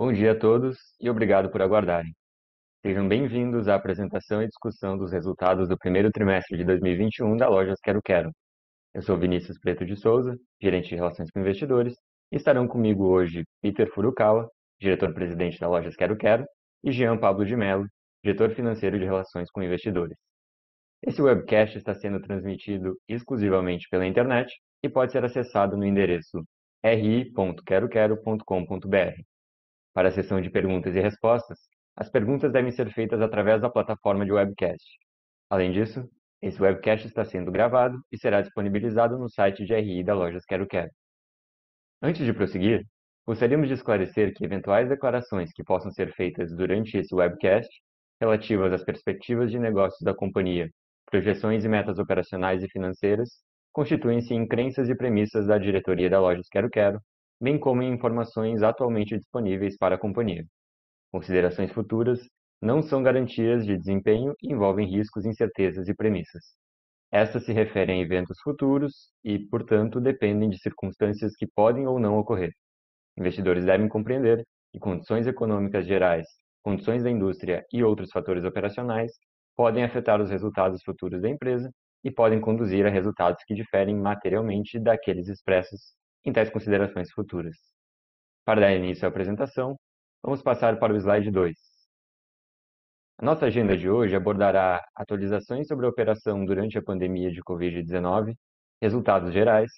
Bom dia a todos e obrigado por aguardarem. Sejam bem-vindos à apresentação e discussão dos resultados do primeiro trimestre de 2021 da Lojas Quero Quero. Eu sou Vinícius Preto de Souza, gerente de relações com investidores, e estarão comigo hoje Peter Furukawa, diretor-presidente da Lojas Quero Quero, e Jean Pablo de Mello, diretor financeiro de relações com investidores. Esse webcast está sendo transmitido exclusivamente pela internet e pode ser acessado no endereço ri.queroquero.com.br. Para a sessão de perguntas e respostas, as perguntas devem ser feitas através da plataforma de webcast. Além disso, esse webcast está sendo gravado e será disponibilizado no site de RI da Lojas Quero Quero. Antes de prosseguir, gostaríamos de esclarecer que eventuais declarações que possam ser feitas durante esse webcast, relativas às perspectivas de negócios da companhia, projeções e metas operacionais e financeiras, constituem-se em crenças e premissas da diretoria da Lojas Quero Quero bem como em informações atualmente disponíveis para a companhia. Considerações futuras não são garantias de desempenho e envolvem riscos, incertezas e premissas. Estas se referem a eventos futuros e, portanto, dependem de circunstâncias que podem ou não ocorrer. Investidores devem compreender que condições econômicas gerais, condições da indústria e outros fatores operacionais podem afetar os resultados futuros da empresa e podem conduzir a resultados que diferem materialmente daqueles expressos em tais considerações futuras. Para dar início à apresentação, vamos passar para o slide 2. A nossa agenda de hoje abordará atualizações sobre a operação durante a pandemia de Covid-19, resultados gerais,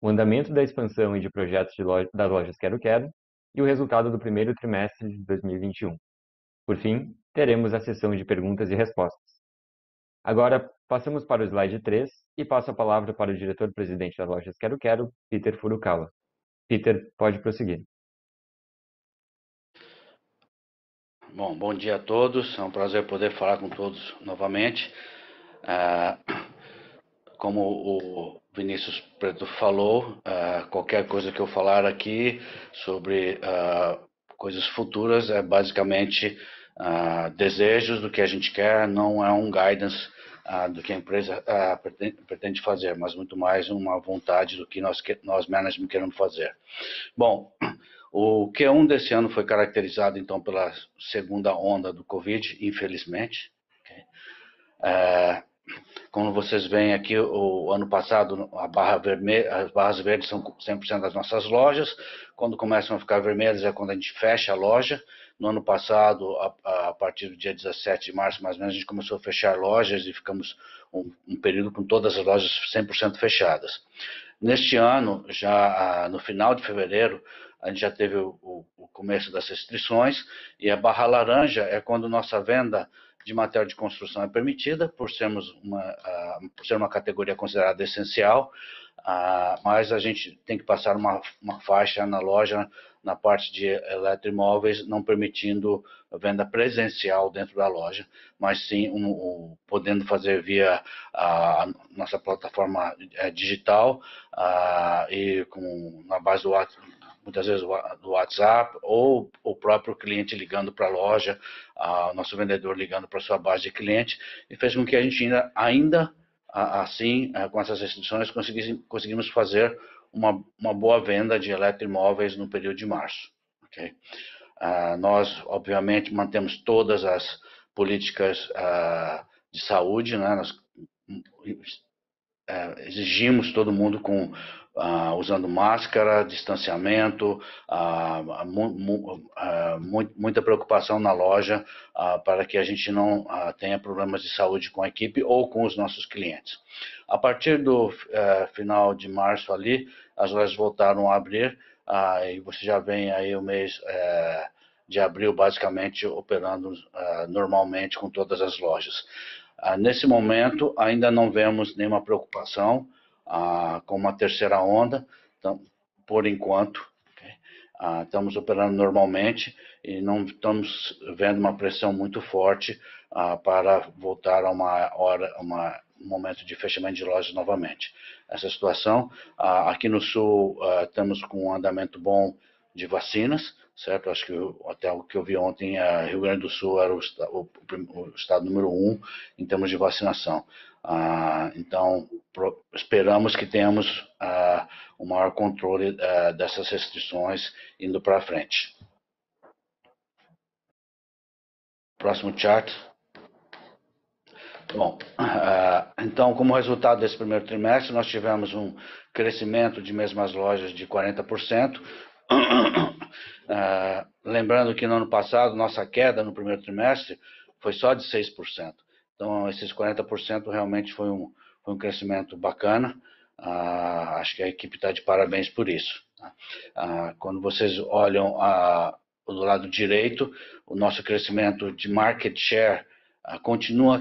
o andamento da expansão e de projetos de loja, das lojas Quero Quero e o resultado do primeiro trimestre de 2021. Por fim, teremos a sessão de perguntas e respostas. Agora, passamos para o slide 3 e passo a palavra para o diretor-presidente das lojas Quero Quero, Peter Furukawa. Peter, pode prosseguir. Bom, bom dia a todos. É um prazer poder falar com todos novamente. Ah, como o Vinícius Preto falou, ah, qualquer coisa que eu falar aqui sobre ah, coisas futuras é basicamente desejos do que a gente quer, não é um guidance do que a empresa pretende, pretende, fazer, mas muito mais uma vontade do que nós, nós management queremos fazer. Bom, o Q1 desse ano foi caracterizado então pela segunda onda do Covid, infelizmente. Okay? Uh, como vocês veem aqui, o ano passado barra vermelha, as barras verdes são 100% das nossas lojas. Quando começam a ficar vermelhas é quando a gente fecha a loja. No ano passado, a, a, partir do dia 17 de março, mais ou menos, a gente começou a fechar lojas e ficamos um, um período com todas as lojas 100% fechadas. Neste ano, já no final de fevereiro, a gente já teve o, o, começo das restrições e a barra laranja é quando nossa venda de material de construção é permitida, por, sermos uma, por ser uma categoria considerada essencial, mas a gente tem que passar uma, uma faixa na loja na parte de eletroimóveis, não permitindo venda presencial dentro da loja, mas sim um, um, podendo fazer via a nossa plataforma é, digital uh, e com, na base do muitas vezes do WhatsApp, ou o próprio cliente ligando para a loja, o nosso vendedor ligando para a sua base de cliente, e fez com que a gente ainda, ainda assim, é, com essas restrições, conseguimos fazer uma, uma boa venda de eletroimóveis no período de março. Okay? Uh, nós, obviamente, mantemos todas as políticas uh, de saúde, né? nós uh, exigimos todo mundo com Uh, usando máscara, distanciamento, uh, mu mu, uh, muita preocupação na loja para que a gente não tenha problemas de saúde com a equipe ou com os nossos clientes. A partir do eh, final de março ali, as lojas voltaram a abrir e você já vem aí o mês eh, de abril basicamente operando normalmente com todas as lojas. nesse momento ainda não vemos nenhuma preocupação com uma terceira onda, então, por enquanto, okay? estamos operando normalmente e não estamos vendo uma pressão muito forte para voltar a uma hora, uma, um momento de fechamento de lojas novamente. Essa situação, aqui no Sul, estamos com um andamento bom de vacinas, certo? Acho que até o que eu vi ontem, Rio Grande do Sul era o estado número um em termos de vacinação. Ah, então, pro, esperamos que tenhamos ah, o maior controle ah, dessas restrições indo para frente. Próximo chart. Bom, uh, então, como resultado desse primeiro trimestre, nós tivemos um crescimento de mesmas lojas de 40%. Uh, ah, lembrando que no ano passado, nossa queda no primeiro trimestre foi só de 6%. Então, esses 40% realmente foi um, foi um crescimento bacana. Uh, acho que a equipe está de parabéns por isso. Tá? quando vocês olham do lado direito, o nosso crescimento de market share continua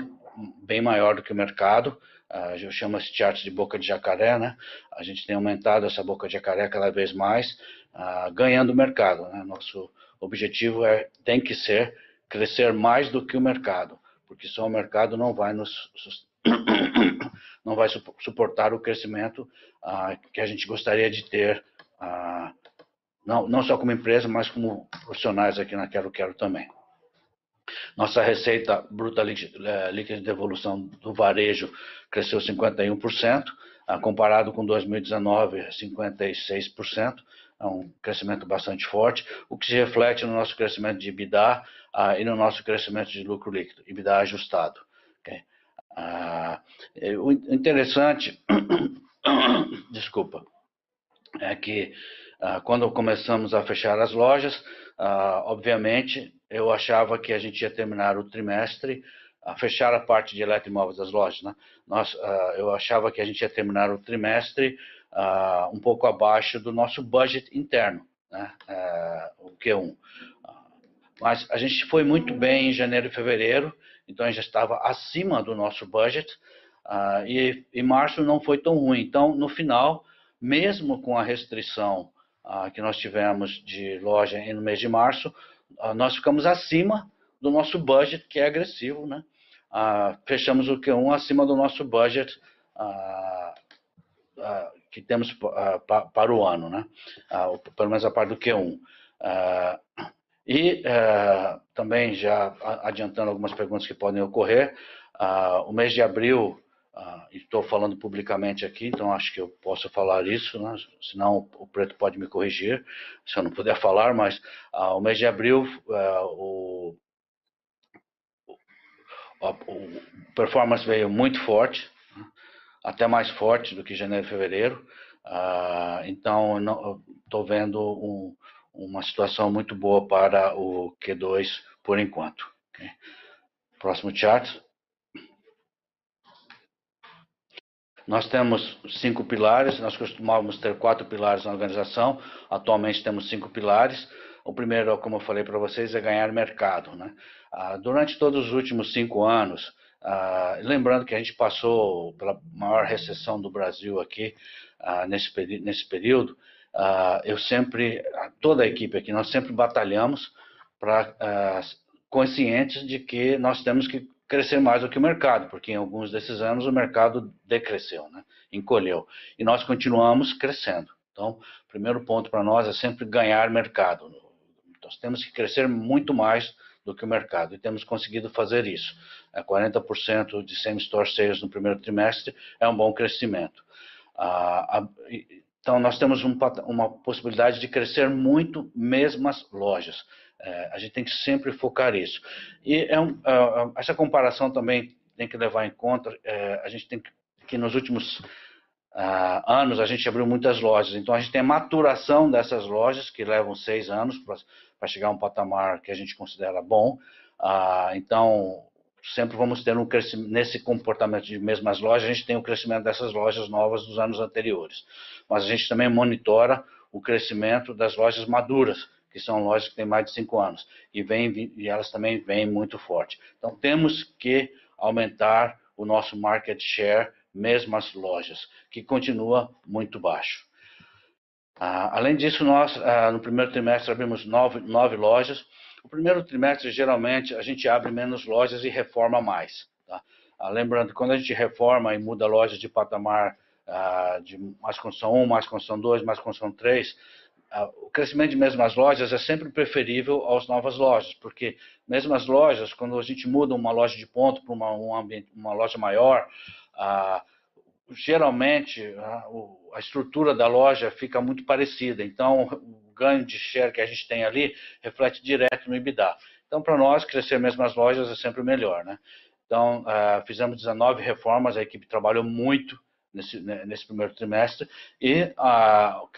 bem maior do que o mercado. Uh, eu chamo esse chart de boca de jacaré, né? A gente tem aumentado essa boca de jacaré cada vez mais, uh, ganhando o mercado. Né? Nosso objetivo é, tem que ser crescer mais do que o mercado, porque só o mercado não vai nos não vai suportar o crescimento uh, que a gente gostaria de ter, não, não só como empresa, mas como profissionais aqui na Quero Quero também. Nossa receita bruta é, líquida de devolução do varejo cresceu 51%, ah, comparado com 2019, 56%, é um crescimento bastante forte, o que se reflete no nosso crescimento de EBITDA ah, e no nosso crescimento de lucro líquido, EBITDA ajustado. Okay? Ah, o interessante, desculpa, é que quando começamos a fechar as lojas, obviamente eu achava que a gente ia terminar o trimestre, a fechar a parte de eletroimóveis das lojas. Né? Nós, uh, eu achava que a gente ia terminar o trimestre uh, um pouco abaixo do nosso budget interno, né? uh, o Q1. mas a gente foi muito bem em janeiro e fevereiro, então a gente estava acima do nosso budget, e, e março não foi tão ruim. Então, no final, mesmo com a restrição que nós tivemos de loja no mês de março, ah, nós ficamos acima do nosso budget, que é agressivo, né? Ah, fechamos o Q1 acima do nosso budget ah, ah que temos ah, para o ano, né? Ah, pelo menos a parte do Q1. e também, já adiantando algumas perguntas que podem ocorrer, o mês de abril ah, estou falando publicamente aqui, então acho que eu posso falar isso, né? senão o Preto pode me corrigir, se eu não puder falar, mas ah, o mês de abril, ah, o, o, performance veio muito forte? Até mais forte do que janeiro e fevereiro, ah, então estou vendo um, uma situação muito boa para o Q2 por enquanto. Okay? Próximo chart. Nós temos cinco pilares, nós costumávamos ter quatro pilares na organização, atualmente temos cinco pilares. O primeiro, como eu falei para vocês, é ganhar mercado. Né? Ah, durante todos os últimos cinco anos, ah, lembrando que a gente passou pela maior recessão do Brasil aqui ah, nesse, nesse período, eu sempre, toda a equipe aqui, nós sempre batalhamos para conscientes de que nós temos que crescer mais do que o mercado, porque em alguns desses anos o mercado decresceu, né? encolheu. E nós continuamos crescendo. Então, o primeiro ponto para nós é sempre ganhar mercado. Nós temos que crescer muito mais do que o mercado e temos conseguido fazer isso. 40% é, de same-store sales no primeiro trimestre é um bom crescimento. Ah, então, nós temos uma possibilidade de crescer muito mesmo as lojas. É, a gente tem que sempre focar isso. E é um, uh, essa comparação também tem que levar em conta, a gente tem que, que nos últimos uh, anos a gente abriu muitas lojas, então a gente tem a maturação dessas lojas, que levam seis anos para chegar a um patamar que a gente considera bom. Ah, então, sempre vamos ter um crescimento, nesse comportamento de mesmas lojas, a gente tem o crescimento dessas lojas novas dos anos anteriores. Mas a gente também monitora o crescimento das lojas maduras, que são lojas que têm mais de cinco anos, e, vem, e elas também vêm muito forte. Então, temos que aumentar o nosso market share, mesmo as lojas, que continua muito baixo. Ah, além disso, nós, ah, no primeiro trimestre, abrimos nove, nove lojas. O primeiro trimestre, geralmente, a gente abre menos lojas e reforma mais. Tá? Ah, lembrando, quando a gente reforma e muda lojas de patamar ah, de mais construção 1, mais construção 2, mais construção 3, o crescimento de mesmas lojas é sempre preferível às novas lojas, porque mesmo as lojas, quando a gente muda uma loja de ponto para uma, um uma loja maior, ah, geralmente a, estrutura da loja fica muito parecida, então ganho de share que a gente tem ali reflete direto no EBITDA. Então, para nós, crescer mesmo as lojas é sempre melhor, né? Então, fizemos 19 reformas, a equipe trabalhou muito nesse, né, nesse primeiro trimestre e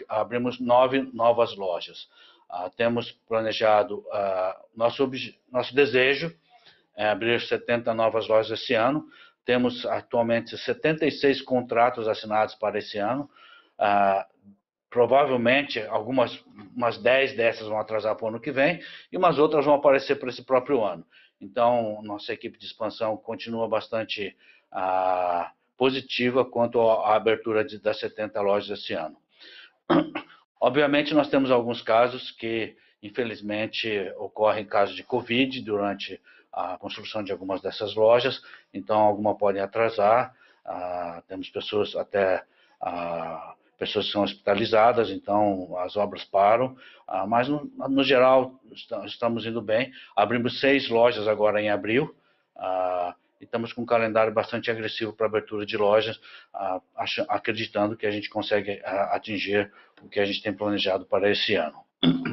abrimos nove novas lojas. Temos planejado, nosso, nosso desejo é abrir 70 novas lojas esse ano. Temos atualmente 76 contratos assinados para esse ano. provavelmente, algumas umas 10 dessas vão atrasar para o ano que vem e umas outras vão aparecer para esse próprio ano. Então, nossa equipe de expansão continua bastante ah, positiva quanto à abertura de, das 70 lojas esse ano. Obviamente, nós temos alguns casos que, infelizmente, ocorrem casos de Covid durante a construção de algumas dessas lojas, então alguma podem atrasar. Ah, temos pessoas até ah, pessoas que são hospitalizadas, então as obras param, ah, mas no, no, geral estamos indo bem. Abrimos seis lojas agora em abril, ah, e estamos com um calendário bastante agressivo para abertura de lojas, ah, acreditando que a gente consegue atingir o que a gente tem planejado para esse ano.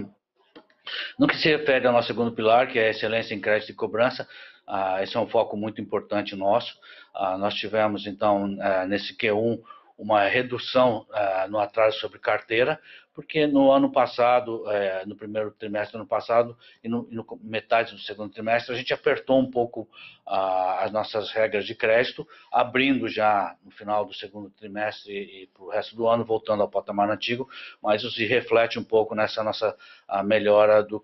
No que se refere ao nosso segundo pilar, que é a excelência em crédito e cobrança, esse é um foco muito importante nosso. nós tivemos, então, nesse Q1, uma redução uh, no atraso sobre carteira, porque no ano passado, uh, no primeiro trimestre do ano passado e no, e no, metade do segundo trimestre, a gente apertou um pouco uh, as nossas regras de crédito, abrindo já no final do segundo trimestre e, e para o resto do ano, voltando ao patamar antigo, mas isso se reflete um pouco nessa nossa melhora do,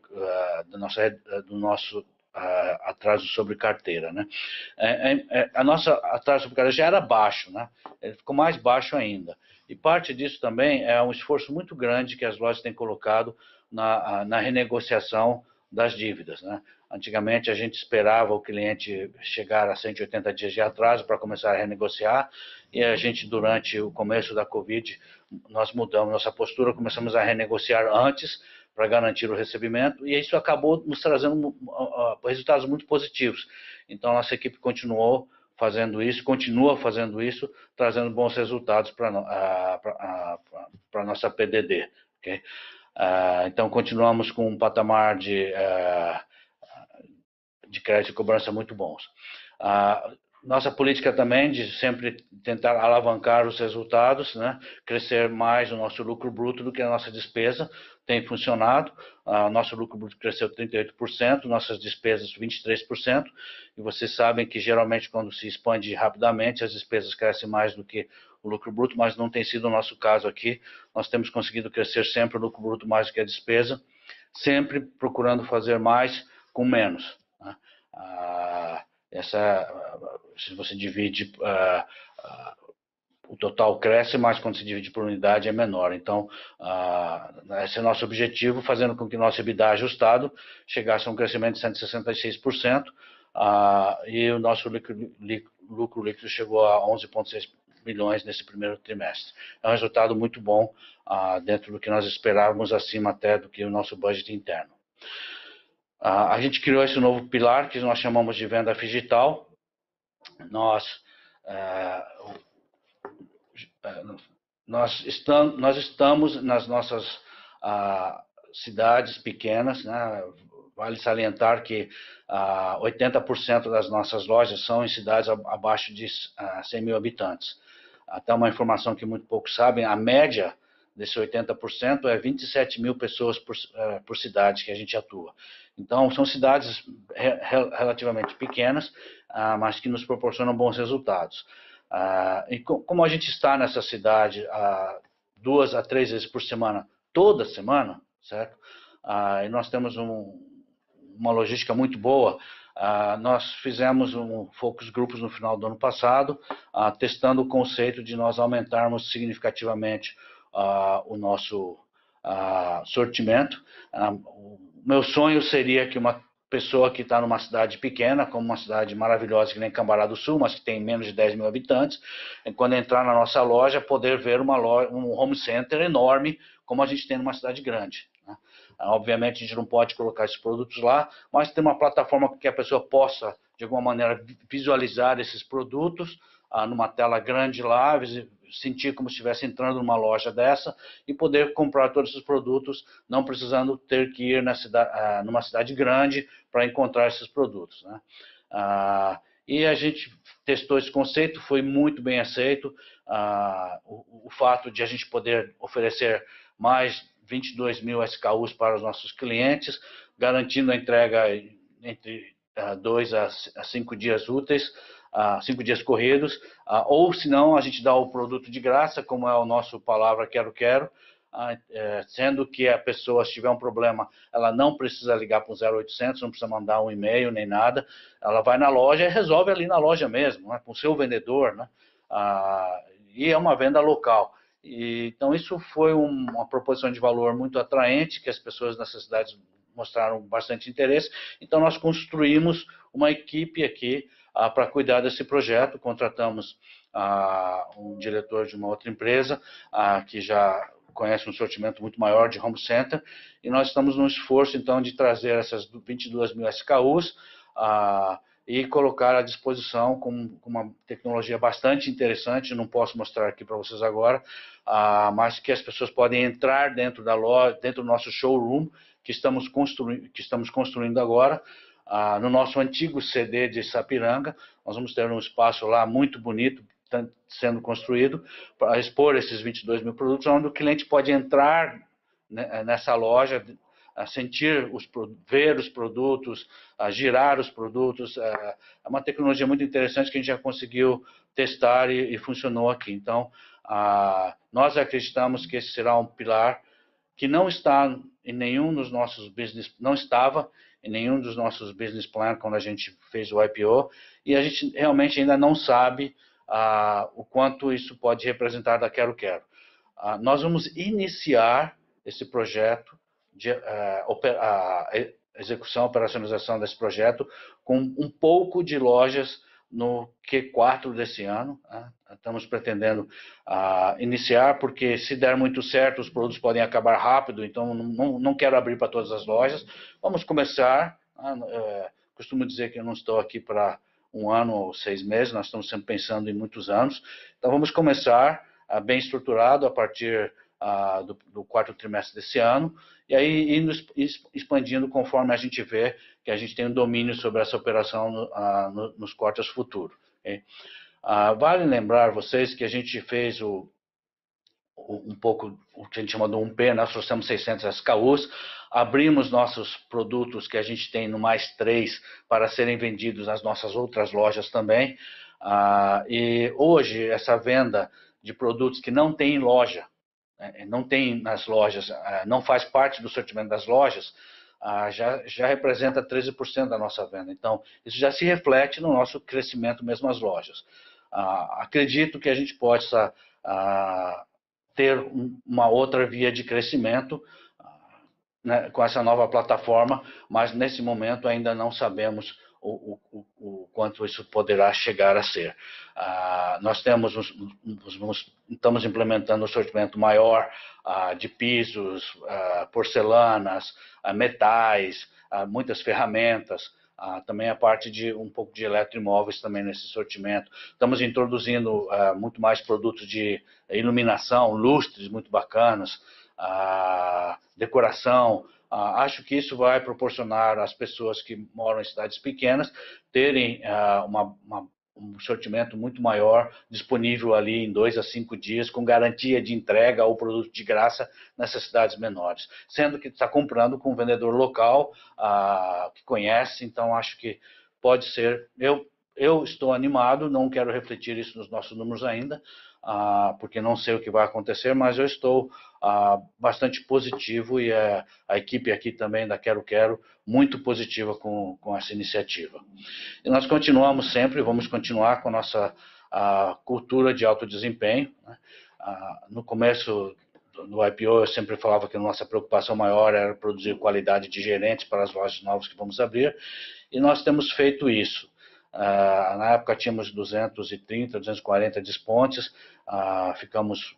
do, nossa, do nosso atraso sobre carteira, né? É, é, é, a nossa atraso sobre carteira já era baixo, né? Ele ficou mais baixo ainda. E parte disso também é um esforço muito grande que as lojas têm colocado na, na renegociação das dívidas, né? Antigamente a gente esperava o cliente chegar a 180 dias de atraso para começar a renegociar e a gente durante o começo da Covid nós mudamos nossa postura, começamos a renegociar antes para garantir o recebimento, e isso acabou nos trazendo resultados muito positivos. Então, nossa equipe continuou fazendo isso, continua fazendo isso, trazendo bons resultados para a nossa PDD. Okay? Uh, então, continuamos com um patamar de, de crédito e cobrança muito bons. Nossa política também de sempre tentar alavancar os resultados, né? crescer mais o nosso lucro bruto do que a nossa despesa, tem funcionado. Nosso lucro bruto cresceu 38%, nossas despesas 23%, e vocês sabem que geralmente quando se expande rapidamente, as despesas crescem mais do que o lucro bruto, mas não tem sido o nosso caso aqui. Nós temos conseguido crescer sempre o lucro bruto mais do que a despesa, sempre procurando fazer mais com menos. Né? essa se você divide, uh, uh, o total cresce, mas quando se divide por unidade é menor. Então, uh, esse é o nosso objetivo, fazendo com que nosso EBITDA ajustado chegasse a um crescimento de 166%, e o nosso lucro, líquido chegou a 11,6 milhões nesse primeiro trimestre. É um resultado muito bom dentro do que nós esperávamos, acima até do que o nosso budget interno. a gente criou esse novo pilar que nós chamamos de venda digital, nós, é, nós, estamos, nós estamos nas nossas ah, cidades pequenas, né? vale salientar que ah, 80% das nossas lojas são em cidades abaixo de ah, 100 mil habitantes. Até uma informação que muito poucos sabem, a média desse 80% é 27 mil pessoas por, uh, por cidade que a gente atua. Então, são cidades re, relativamente pequenas, mas que nos proporcionam bons resultados. Co como a gente está nessa cidade duas a três vezes por semana, toda semana, certo? e nós temos um, uma logística muito boa, nós fizemos um focus grupos no final do ano passado, testando o conceito de nós aumentarmos significativamente uh, o nosso sortimento. O meu sonho seria que uma pessoa que está numa cidade pequena, como uma cidade maravilhosa que nem Cambará do Sul, mas que tem menos de 10 mil habitantes, quando entrar na nossa loja, poder ver uma loja, um home center enorme, como a gente tem numa cidade grande. Né? Obviamente, a gente não pode colocar esses produtos lá, mas tem uma plataforma que a pessoa possa, de alguma maneira, visualizar esses produtos, numa tela grande lá, sentir como se estivesse entrando numa loja dessa e poder comprar todos esses produtos, não precisando ter que ir na ah, numa cidade grande para encontrar esses produtos. Né? Ah, e a gente testou esse conceito, foi muito bem aceito. Ah, o, o, fato de a gente poder oferecer mais 22 mil SKUs para os nossos clientes, garantindo a entrega entre uh, dois a, a cinco dias úteis, uh, cinco dias corridos, uh, ou se não, a gente dá o produto de graça, como é o nosso palavra quero quero, sendo que a pessoa, se tiver um problema, ela não precisa ligar para o 0800, não precisa mandar um e-mail nem nada, ela vai na loja e resolve ali na loja mesmo, né, com o seu vendedor, né, e é uma venda local. E, então, isso foi um, uma proposição de valor muito atraente, que as pessoas nessas cidades mostraram bastante interesse. Então, nós construímos uma equipe aqui ah, para cuidar desse projeto. Contratamos ah, um diretor de uma outra empresa ah, que já conhece um sortimento muito maior de home center e nós estamos no esforço então de trazer essas 22 mil SKUs e colocar à disposição com, com, uma tecnologia bastante interessante. Não posso mostrar aqui para vocês agora, mas que as pessoas podem entrar dentro da loja, dentro do nosso showroom que estamos, construindo, que estamos construindo agora, ah, no nosso antigo CD de Sapiranga. Nós vamos ter um espaço lá muito bonito sendo construído para expor esses 22 mil produtos, onde o cliente pode entrar né, nessa loja, sentir os ver os produtos, girar os produtos. É uma tecnologia muito interessante que a gente já conseguiu testar e funcionou aqui. Então, nós acreditamos que esse será um pilar que não está em nenhum dos nossos business, não estava em nenhum dos nossos business plan quando a gente fez o IPO, e a gente realmente ainda não sabe ah, o quanto isso pode representar da Quero Quero. Ah, nós vamos iniciar esse projeto, de, ah, a execução, operacionalização desse projeto, com um pouco de lojas no Q4 desse ano. Né? Estamos pretendendo uh, iniciar, porque se der muito certo, os produtos podem acabar rápido, então não, não quero abrir para todas as lojas. Vamos começar. Uh, costumo dizer que eu não estou aqui para um ano ou seis meses, nós estamos sempre pensando em muitos anos. Então vamos começar uh, bem estruturado a partir do, do, quarto trimestre desse ano, e aí indo expandindo conforme a gente vê que a gente tem um domínio sobre essa operação no, no, nos quartos futuros. Okay? vale lembrar vocês que a gente fez o, o, um pouco o que a gente chama de 1P, nós trouxemos 600 SKUs, abrimos nossos produtos que a gente tem no mais 3 para serem vendidos nas nossas outras lojas também. e hoje, essa venda de produtos que não tem em loja, né, não tem nas lojas, ah, não faz parte do sortimento das lojas, ah, já, já representa 13% da nossa venda. Então, isso já se reflete no nosso crescimento mesmo as lojas. Ah, acredito que a gente possa ter uma outra via de crescimento né, com essa nova plataforma, mas nesse momento ainda não sabemos o, o, o, quanto isso poderá chegar a ser. Ah, nós temos, estamos implementando um sortimento maior ah, de pisos, ah, porcelanas, ah, metais, ah, muitas ferramentas, ah, também a parte de um pouco de eletroimóveis também nesse sortimento. Estamos introduzindo muito mais produtos de iluminação, lustres muito bacanas, decoração, ah, acho que isso vai proporcionar às pessoas que moram em cidades pequenas terem uma, uma, um sortimento muito maior disponível ali em dois a cinco dias, com garantia de entrega ou produto de graça nessas cidades menores. Sendo que está comprando com um vendedor local ah, que conhece, então acho que pode ser. Eu, eu estou animado, não quero refletir isso nos nossos números ainda, ah, porque não sei o que vai acontecer, mas eu estou ah, bastante positivo e a, a, equipe aqui também da Quero Quero muito positiva com, com essa iniciativa. E nós continuamos sempre, vamos continuar com a nossa a cultura de alto desempenho. Né? Ah, no começo do IPO, eu sempre falava que a nossa preocupação maior era produzir qualidade de gerentes para as lojas novas que vamos abrir, e nós temos feito isso. Uh, na época tínhamos 230, 240 despontes, uh, ficamos,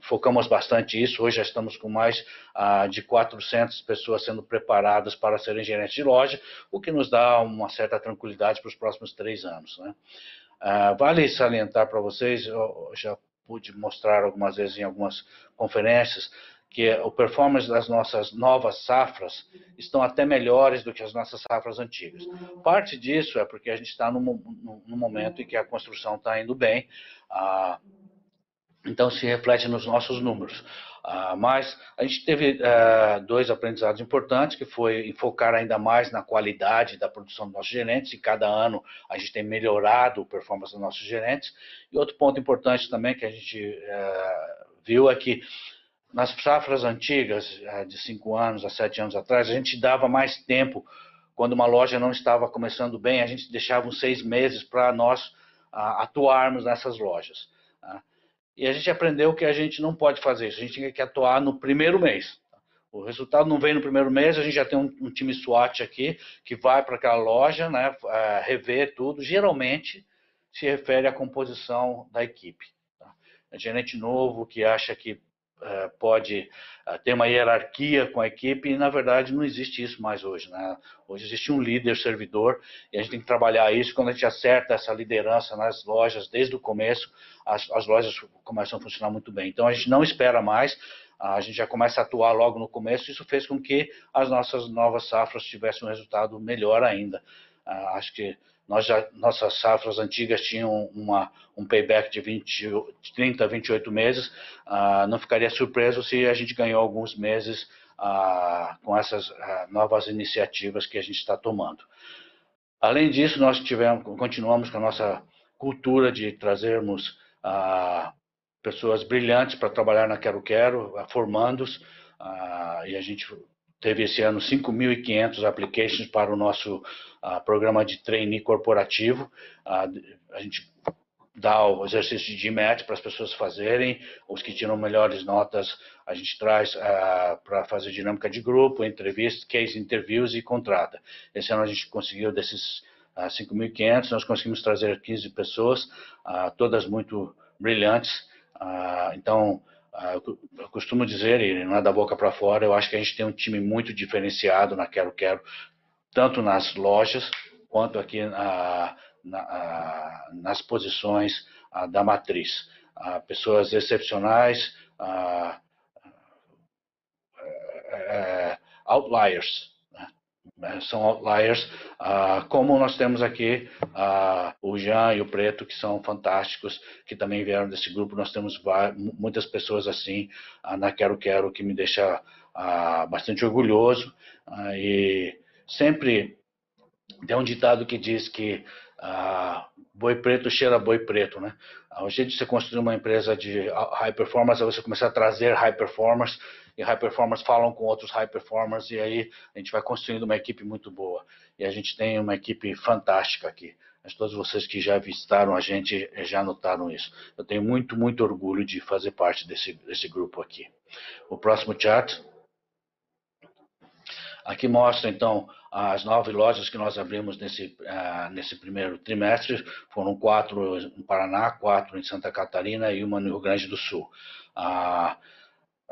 focamos bastante isso, hoje já estamos com mais uh, de 400 pessoas sendo preparadas para serem gerentes de loja, o que nos dá uma certa tranquilidade para os próximos três anos. Né? vale salientar para vocês, eu já pude mostrar algumas vezes em algumas conferências, que o performance das nossas novas safras estão até melhores do que as nossas safras antigas. Parte disso é porque a gente está num, momento em que a construção está indo bem, ah, então se reflete nos nossos números. Ah, mas a gente teve ah, dois aprendizados importantes, que foi focar ainda mais na qualidade da produção dos nossos gerentes, e cada ano a gente tem melhorado a performance dos nossos gerentes. E outro ponto importante também que a gente ah, viu é que nas safras antigas, eh, de cinco anos a sete anos atrás, a gente dava mais tempo. Quando uma loja não estava começando bem, a gente deixava uns seis meses para nós atuarmos nessas lojas. Tá? E a gente aprendeu que a gente não pode fazer isso. A gente tinha que atuar no primeiro mês. O resultado não vem no primeiro mês, a gente já tem um, time SWAT aqui que vai para aquela loja, né, eh, rever tudo. Geralmente se refere à composição da equipe. Tá? É gerente novo que acha que pode é, ter uma hierarquia com a equipe e, na verdade, não existe isso mais hoje. Né? Hoje existe um líder servidor e a gente tem que trabalhar isso. Quando a gente acerta essa liderança nas lojas desde o começo, as, as lojas começam a funcionar muito bem. Então, a gente não espera mais, a gente já começa a atuar logo no começo. Isso fez com que as nossas novas safras tivessem um resultado melhor ainda. Ah, acho que nós já, nossas safras antigas tinham uma, um payback de 20, 30, 28 meses. Ah, não ficaria surpreso se a gente ganhou alguns meses ah, com essas ah, novas iniciativas que a gente está tomando. Além disso, nós tivemos, continuamos com a nossa cultura de trazermos pessoas brilhantes para trabalhar na Quero Quero, formandos, ah, e a gente teve esse ano 5.500 applications para o nosso uh, programa de trainee corporativo. Uh, a gente dá o exercício de GMAT para as pessoas fazerem, os que tiram melhores notas a gente traz uh, para fazer dinâmica de grupo, entrevista, case interviews e contrata. Esse ano a gente conseguiu desses uh, 5.500, nós conseguimos trazer 15 pessoas, todas muito brilhantes, então eu costumo dizer, e não é da boca para fora, eu acho que a gente tem um time muito diferenciado na Quero Quero, tanto nas lojas quanto aqui na, na, nas posições ah, da matriz. Ah, pessoas excepcionais, é, é, outliers, né, são outliers, ah, como nós temos aqui ah, o Jean e o Preto, que são fantásticos, que também vieram desse grupo. Nós temos muitas pessoas assim ah, na Quero Quero, que me deixa bastante orgulhoso. e sempre tem um ditado que diz que boi preto cheira boi preto, né? O jeito de você construir uma empresa de high performance é você começar a trazer high performers e high performers falam com outros high performers e aí a gente vai construindo uma equipe muito boa. E a gente tem uma equipe fantástica aqui. Mas todos vocês que já visitaram a gente já notaram isso. Eu tenho muito, muito orgulho de fazer parte desse, desse grupo aqui. O próximo chart. Aqui mostra, então, as nove lojas que nós abrimos nesse, uh, nesse primeiro trimestre. Foram quatro no Paraná, quatro em Santa Catarina e uma no Rio Grande do Sul. Uh,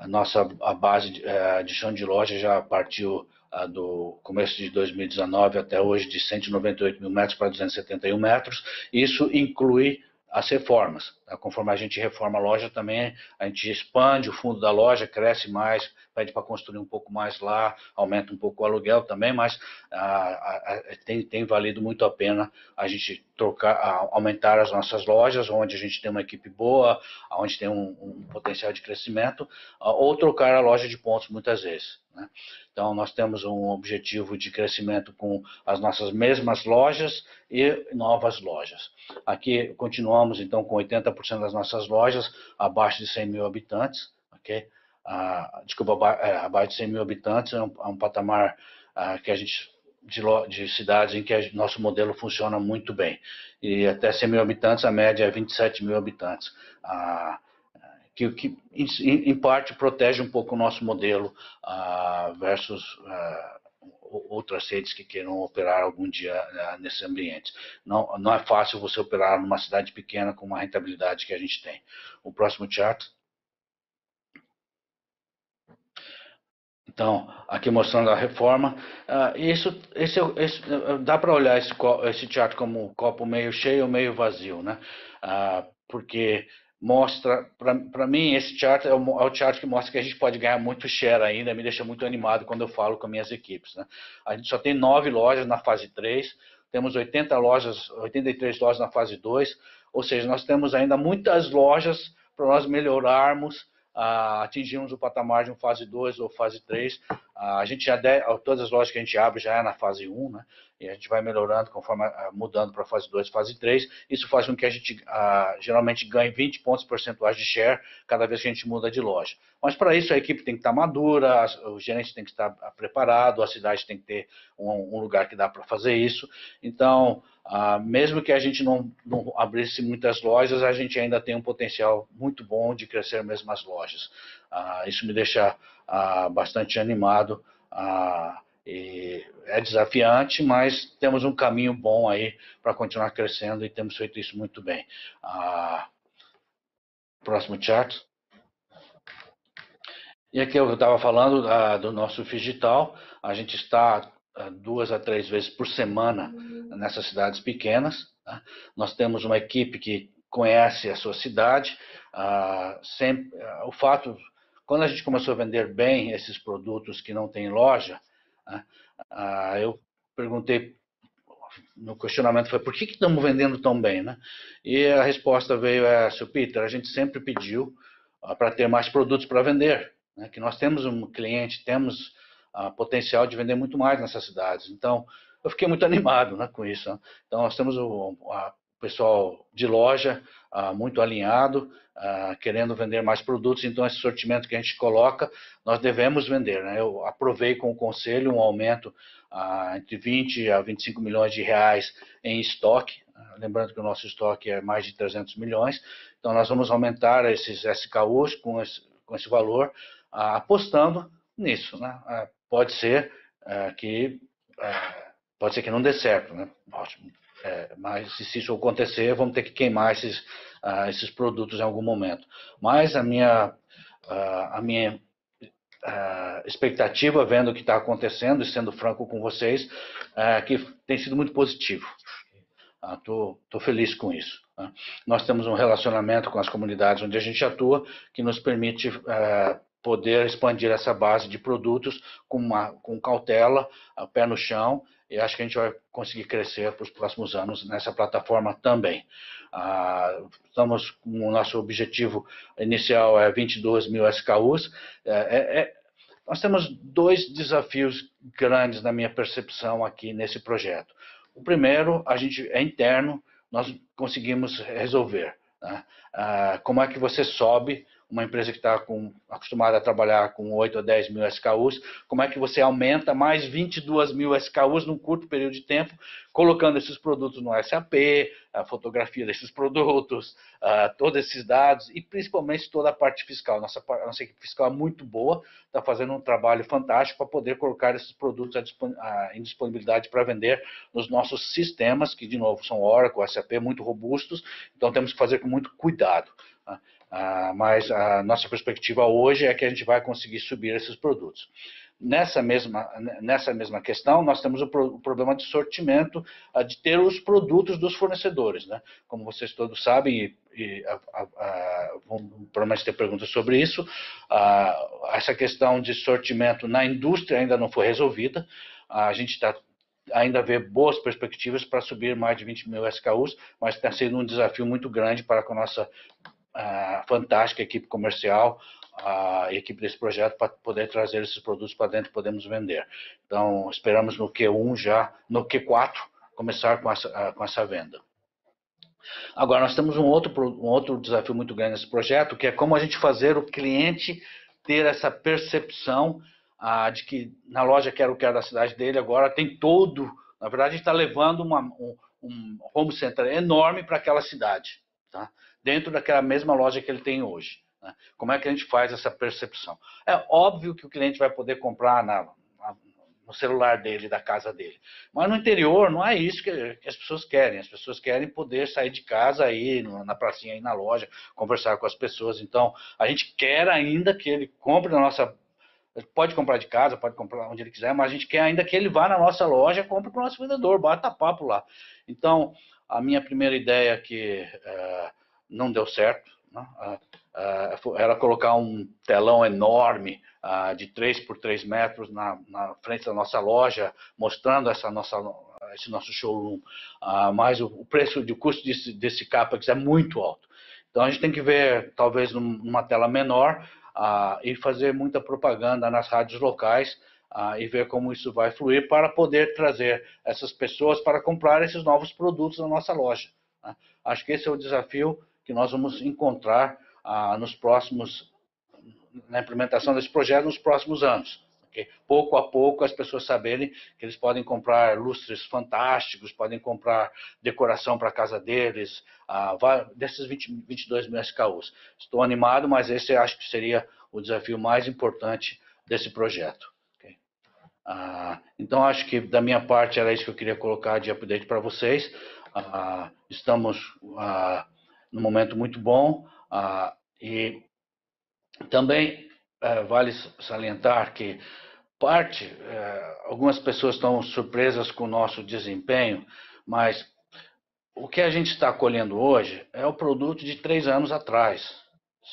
a nossa a base de, é, de chão de loja já partiu do começo de 2019 até hoje de 198 mil metros para 271 metros. Isso inclui as reformas. Tá? Conforme a gente reforma a loja também, a gente expande o fundo da loja, cresce mais, pede para construir um pouco mais lá, aumenta um pouco o aluguel também, mas ah, tem, tem, valido muito a pena a gente trocar, aumentar as nossas lojas, onde a gente tem uma equipe boa, onde tem um, um potencial de crescimento, ou trocar a loja de pontos muitas vezes. Né? Então, nós temos um objetivo de crescimento com as nossas mesmas lojas e novas lojas. Aqui, continuamos, então, com 80% das nossas lojas abaixo de 100 mil habitantes, ok? Ah, desculpa, é, abaixo de 100 mil habitantes é um, é um patamar ah, que a gente de, de, cidades em que a, nosso modelo funciona muito bem. E até 100 mil habitantes, a média é 27 mil habitantes. Ah, que, que em, em, parte protege um pouco o nosso modelo uh, versus uh, outras redes que queiram operar algum dia uh, nesse ambiente. Não, não é fácil você operar numa cidade pequena com uma rentabilidade que a gente tem. O próximo chart. Então, aqui mostrando a reforma. Uh, isso, esse, esse, dá para olhar esse, esse chart como copo meio cheio ou meio vazio, né? Uh, porque mostra, para mim, esse chart é o, é o, chart que mostra que a gente pode ganhar muito share ainda, me deixa muito animado quando eu falo com minhas equipes. Né? A gente só tem nove lojas na fase 3, temos 80 lojas, 83 lojas na fase 2, ou seja, nós temos ainda muitas lojas para nós melhorarmos atingimos o patamar de um fase 2 ou fase 3. Ah, a gente já todas as lojas que a gente abre já é na fase 1, né? E a gente vai melhorando conforme ah, mudando para fase 2, fase 3. Isso faz com que a gente ah, geralmente ganhe 20 pontos percentuais de share cada vez que a gente muda de loja. Mas para isso a equipe tem que estar madura, o gerente tem que estar preparado, a cidade tem que ter um, um lugar que dá para fazer isso. Então, ah, mesmo que a gente não, não, abrisse muitas lojas, a gente ainda tem um potencial muito bom de crescer mesmo as lojas. Ah, isso me deixa ah, bastante animado. Ah, é desafiante, mas temos um caminho bom aí para continuar crescendo e temos feito isso muito bem. Ah, próximo chart. E aqui eu estava falando do nosso digital. A gente está duas a três vezes por semana nessas cidades pequenas. Tá? Nós temos uma equipe que conhece a sua cidade. Ah, sempre, ah, o fato, quando a gente começou a vender bem esses produtos que não tem loja, né, ah, eu perguntei no questionamento foi por que, estamos vendendo tão bem, né? E a resposta veio é, seu Peter, a gente sempre pediu para ter mais produtos para vender, né? que nós temos um cliente, temos a potencial de vender muito mais nessas cidades. Então, eu fiquei muito animado né, com isso. Né? Então, nós temos o, a, pessoal de loja ah, muito alinhado, ah, querendo vender mais produtos, então esse sortimento que a gente coloca, nós devemos vender. Né? Eu aprovei com o conselho um aumento ah, entre 20 a 25 milhões de reais em estoque, lembrando que o nosso estoque é mais de 300 milhões, então nós vamos aumentar esses SKUs com esse, com esse valor, apostando nisso. Né? pode ser que pode ser que não dê certo, né? Ótimo. É, mas se isso acontecer, vamos ter que queimar esses, uh, esses produtos em algum momento. Mas a minha, uh, a minha uh, expectativa, vendo o que está acontecendo e sendo franco com vocês, é que tem sido muito positivo. Estou feliz com isso. Né? Nós temos um relacionamento com as comunidades onde a gente atua que nos permite poder expandir essa base de produtos com, uma, com cautela, pé no chão, e acho que a gente vai conseguir crescer para os próximos anos nessa plataforma também. Ah, estamos o nosso objetivo inicial é 22 mil SKUs. É, é, é, nós temos dois desafios grandes na minha percepção aqui nesse projeto. O primeiro, a gente é interno, nós conseguimos resolver. Né? Ah, como é que você sobe uma empresa que está acostumada a trabalhar com 8 a 10 mil SKUs, como é que você aumenta mais 22 mil SKUs num curto período de tempo, colocando esses produtos no SAP, a fotografia desses produtos, uh, todos esses dados e principalmente toda a parte fiscal. Nossa, nossa equipe fiscal é muito boa, está fazendo um trabalho fantástico para poder colocar esses produtos em disponibilidade para vender nos nossos sistemas, que de novo são Oracle, SAP, muito robustos, então temos que fazer com muito cuidado. Ah, mas a nossa perspectiva hoje é que a gente vai conseguir subir esses produtos. Nessa mesma, nessa mesma questão, nós temos o, pro, o problema de sortimento, de ter os produtos dos fornecedores. Né? Como vocês todos sabem, e, e a, a, a, vão provavelmente ter perguntas sobre isso, essa questão de sortimento na indústria ainda não foi resolvida. A gente está ainda vê boas perspectivas para subir mais de 20 mil SKUs, mas está sendo um desafio muito grande para a nossa fantástica equipe comercial, a equipe desse projeto para poder trazer esses produtos para dentro e podemos vender. Então, esperamos no Q1 já, no Q4, começar com essa, com essa venda. Agora, nós temos um outro, um outro desafio muito grande nesse projeto, que é como a gente fazer o cliente ter essa percepção ah, de que na loja Quero Quero da cidade dele agora tem todo, na verdade, está levando uma, um, um home center enorme para aquela cidade. Tá? Dentro daquela mesma loja que ele tem hoje. Né? Como é que a gente faz essa percepção? É óbvio que o cliente vai poder comprar na, na, no celular dele, da casa dele. Mas no interior não é isso que, que as pessoas querem. As pessoas querem poder sair de casa aí, na pracinha, aí na loja, conversar com as pessoas. Então, a gente quer ainda que ele compre na nossa ele pode comprar de casa, pode comprar onde ele quiser, mas a gente quer ainda que ele vá na nossa loja, compre para o nosso vendedor, bata papo lá. Então, a minha primeira ideia que uh, não deu certo. Né? era colocar um telão enorme de 3 por 3 metros na, na, frente da nossa loja, mostrando essa nossa, esse nosso showroom. mas o, preço de custo desse, desse CAPEX é muito alto. Então a gente tem que ver, talvez, numa tela menor e fazer muita propaganda nas rádios locais e ver como isso vai fluir para poder trazer essas pessoas para comprar esses novos produtos na nossa loja. Né? Acho que esse é o desafio que nós vamos encontrar ah, nos próximos, na implementação desse projeto nos próximos anos. Okay? Pouco a pouco as pessoas saberem que eles podem comprar lustres fantásticos, podem comprar decoração para a casa deles, ah, desses 20, 22 mil SKUs. Estou animado, mas esse acho que seria o desafio mais importante desse projeto. Okay? Ah, então, acho que da minha parte era isso que eu queria colocar de update para vocês. Ah, estamos ah, num momento muito bom. Ah, e também é, vale salientar que parte, é, algumas pessoas estão surpresas com o nosso desempenho, mas o que a gente está colhendo hoje é o produto de três anos atrás,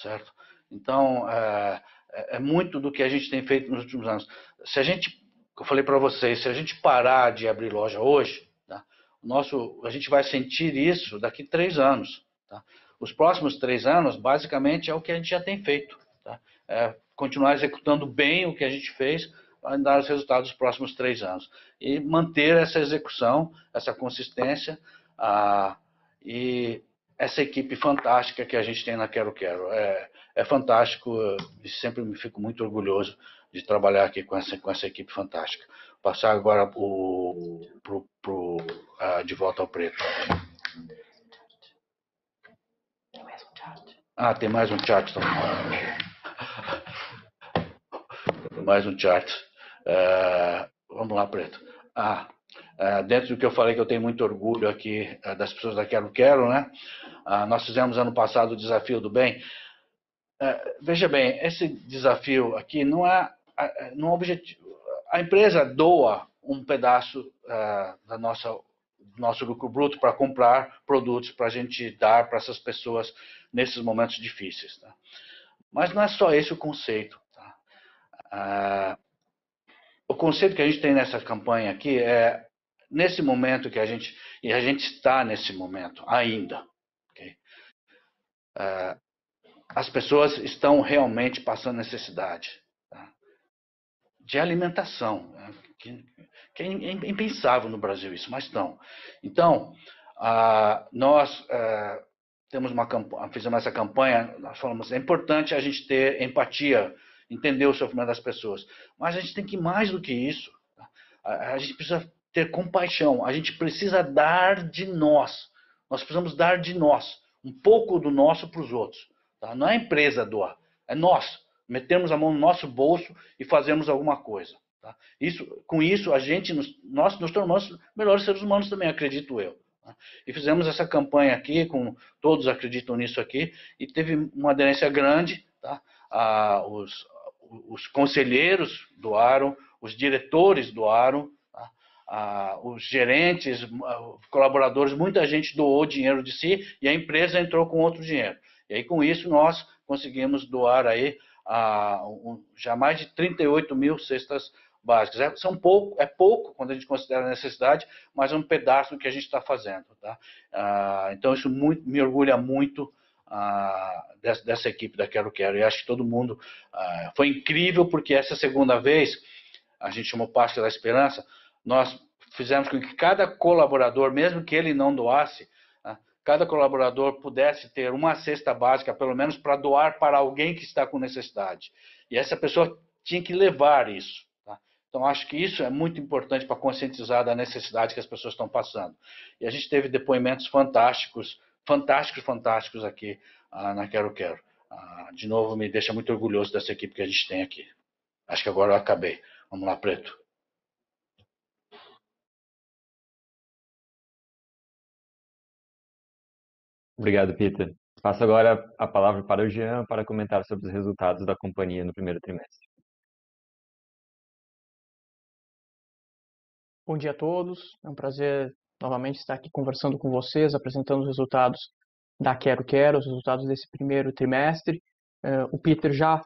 certo? Então, é, é, é muito do que a gente tem feito nos últimos anos. Se a gente, eu falei para vocês, se a gente parar de abrir loja hoje, tá? nosso, a gente vai sentir isso daqui três anos. Tá? Os próximos três anos, basicamente, é o que a gente já tem feito. Tá? É continuar executando bem o que a gente fez para dar os resultados dos próximos três anos. E manter essa execução, essa consistência ah, e essa equipe fantástica que a gente tem na Quero Quero. É, é fantástico e sempre me fico muito orgulhoso de trabalhar aqui com essa, com essa equipe fantástica. Passar agora pro, pro, pro, ah, de volta ao preto. Ah, tem mais um. Tem mais um chart. É, vamos lá, Preto. Ah, é, dentro do que eu falei que eu tenho muito orgulho aqui é, das pessoas da Quero Quero, né? Ah, nós fizemos ano passado o desafio do bem. Veja bem, esse desafio aqui não é, não é objetivo. A empresa doa um pedaço da nossa nosso lucro bruto para comprar produtos para a gente dar para essas pessoas nesses momentos difíceis. Tá? Mas não é só esse o conceito. Tá? Ah, o conceito que a gente tem nessa campanha aqui é nesse momento que a gente e a gente está nesse momento ainda. Okay? Ah, as pessoas estão realmente passando necessidade tá? de alimentação, né? que, que, é impensável no Brasil isso, mas estão. Então, ah, nós ah, temos uma fizemos essa campanha, nós falamos, é importante a gente ter empatia, entender o sofrimento das pessoas. Mas a gente tem que ir mais do que isso. A, gente precisa ter compaixão, a gente precisa dar de nós. Nós precisamos dar de nós, um pouco do nosso para os outros. Tá? Não é a empresa doar, é nós. Metermos a mão no nosso bolso e fazermos alguma coisa. Tá? Isso, com isso, a gente, nós nos tornamos melhores seres humanos também, acredito eu. Né? E fizemos essa campanha aqui, com todos acreditam nisso aqui, e teve uma aderência grande. Tá? Ah, os, os conselheiros doaram, os diretores doaram, tá? ah, os gerentes, colaboradores, muita gente doou dinheiro de si e a empresa entrou com outro dinheiro. E aí, com isso, nós conseguimos doar aí ah, um, já mais de 38 mil cestas básicas. É, são pouco, é pouco quando a gente considera a necessidade, mas é um pedaço do que a gente está fazendo. Tá? Ah, então, isso muito, me orgulha muito ah, dessa, dessa, equipe da Quero Quero. E acho que todo mundo... Ah, foi incrível, porque essa segunda vez, a gente chamou Pasta da Esperança, nós fizemos com que cada colaborador, mesmo que ele não doasse, ah, cada colaborador pudesse ter uma cesta básica, pelo menos para doar para alguém que está com necessidade. E essa pessoa tinha que levar isso. Então, acho que isso é muito importante para conscientizar da necessidade que as pessoas estão passando. E a gente teve depoimentos fantásticos, fantásticos, fantásticos aqui ah, na Quero Quero. Ah, de novo, me deixa muito orgulhoso dessa equipe que a gente tem aqui. Acho que agora eu acabei. Vamos lá, Preto. Obrigado, Peter. Passo agora a palavra para o Jean para comentar sobre os resultados da companhia no primeiro trimestre. Bom dia a todos. É um prazer novamente estar aqui conversando com vocês, apresentando os resultados da Quero Quero, os resultados desse primeiro trimestre. Uh, o Peter já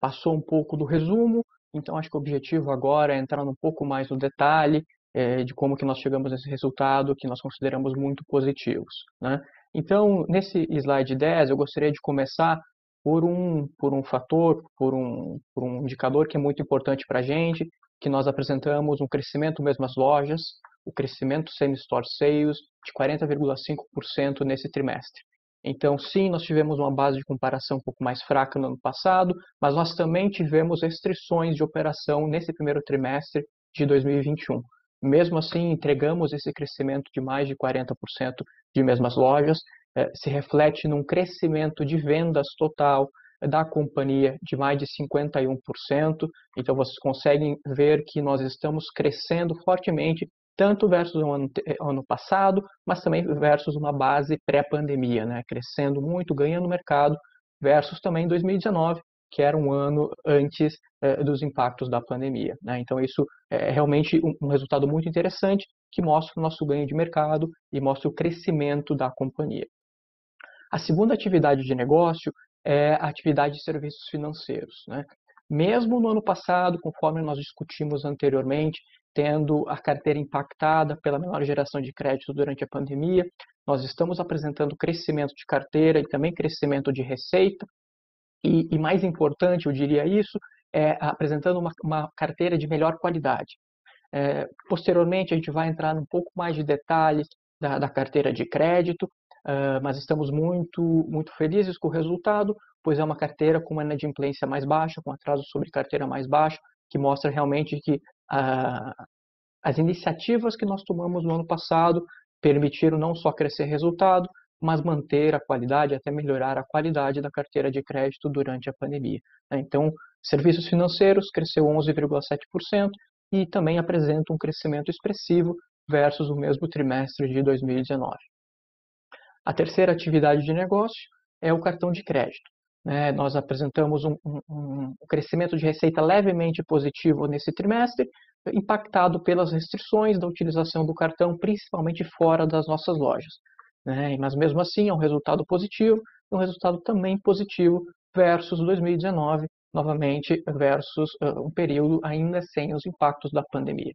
passou um pouco do resumo, então acho que o objetivo agora é entrar um pouco mais no detalhe é, de como que nós chegamos nesse resultado que nós consideramos muito positivos. Né? Então, nesse slide 10, eu gostaria de começar por um, por um fator, por um, por um indicador que é muito importante para a gente, que nós apresentamos um crescimento mesmas lojas, o crescimento same-store sales de 40,5% nesse trimestre. Então, sim, nós tivemos uma base de comparação um pouco mais fraca no ano passado, mas nós também tivemos restrições de operação nesse primeiro trimestre de 2021. Mesmo assim, entregamos esse crescimento de mais de 40% de mesmas lojas, eh, se reflete num crescimento de vendas total da companhia de mais de 51%. Então, vocês conseguem ver que nós estamos crescendo fortemente tanto versus o ano, eh, ano passado, mas também versus uma base pré-pandemia, né? crescendo muito, ganhando mercado, versus também 2019, que era um ano antes eh, dos impactos da pandemia. Né? Então, isso é realmente um, um, resultado muito interessante que mostra o nosso ganho de mercado e mostra o crescimento da companhia. A segunda atividade de negócio é a atividade de serviços financeiros. Né? Mesmo no ano passado, conforme nós discutimos anteriormente, tendo a carteira impactada pela menor geração de crédito durante a pandemia. Nós estamos apresentando crescimento de carteira e também crescimento de receita. E, e mais importante, eu diria isso, é apresentando uma, uma carteira de melhor qualidade. É, posteriormente, a gente vai entrar um pouco mais de detalhes da, da carteira de crédito, uh, mas estamos muito, muito felizes com o resultado, pois é uma carteira com uma inadimplência mais baixa, com atraso sobre carteira mais baixo, que mostra realmente que ah, as iniciativas que nós tomamos no ano passado permitiram não só crescer resultado, mas manter a qualidade, até melhorar a qualidade da carteira de crédito durante a pandemia. Né? Então, serviços financeiros cresceu 11,7% e também apresenta um crescimento expressivo versus o mesmo trimestre de 2019. A terceira atividade de negócio é o cartão de crédito. Né? Nós apresentamos um, um, um, crescimento de receita levemente positivo nesse trimestre, impactado pelas restrições da utilização do cartão, principalmente fora das nossas lojas. Né? Mas mesmo assim é um resultado positivo, um resultado também positivo versus 2019, novamente versus uh, um período ainda sem os impactos da pandemia.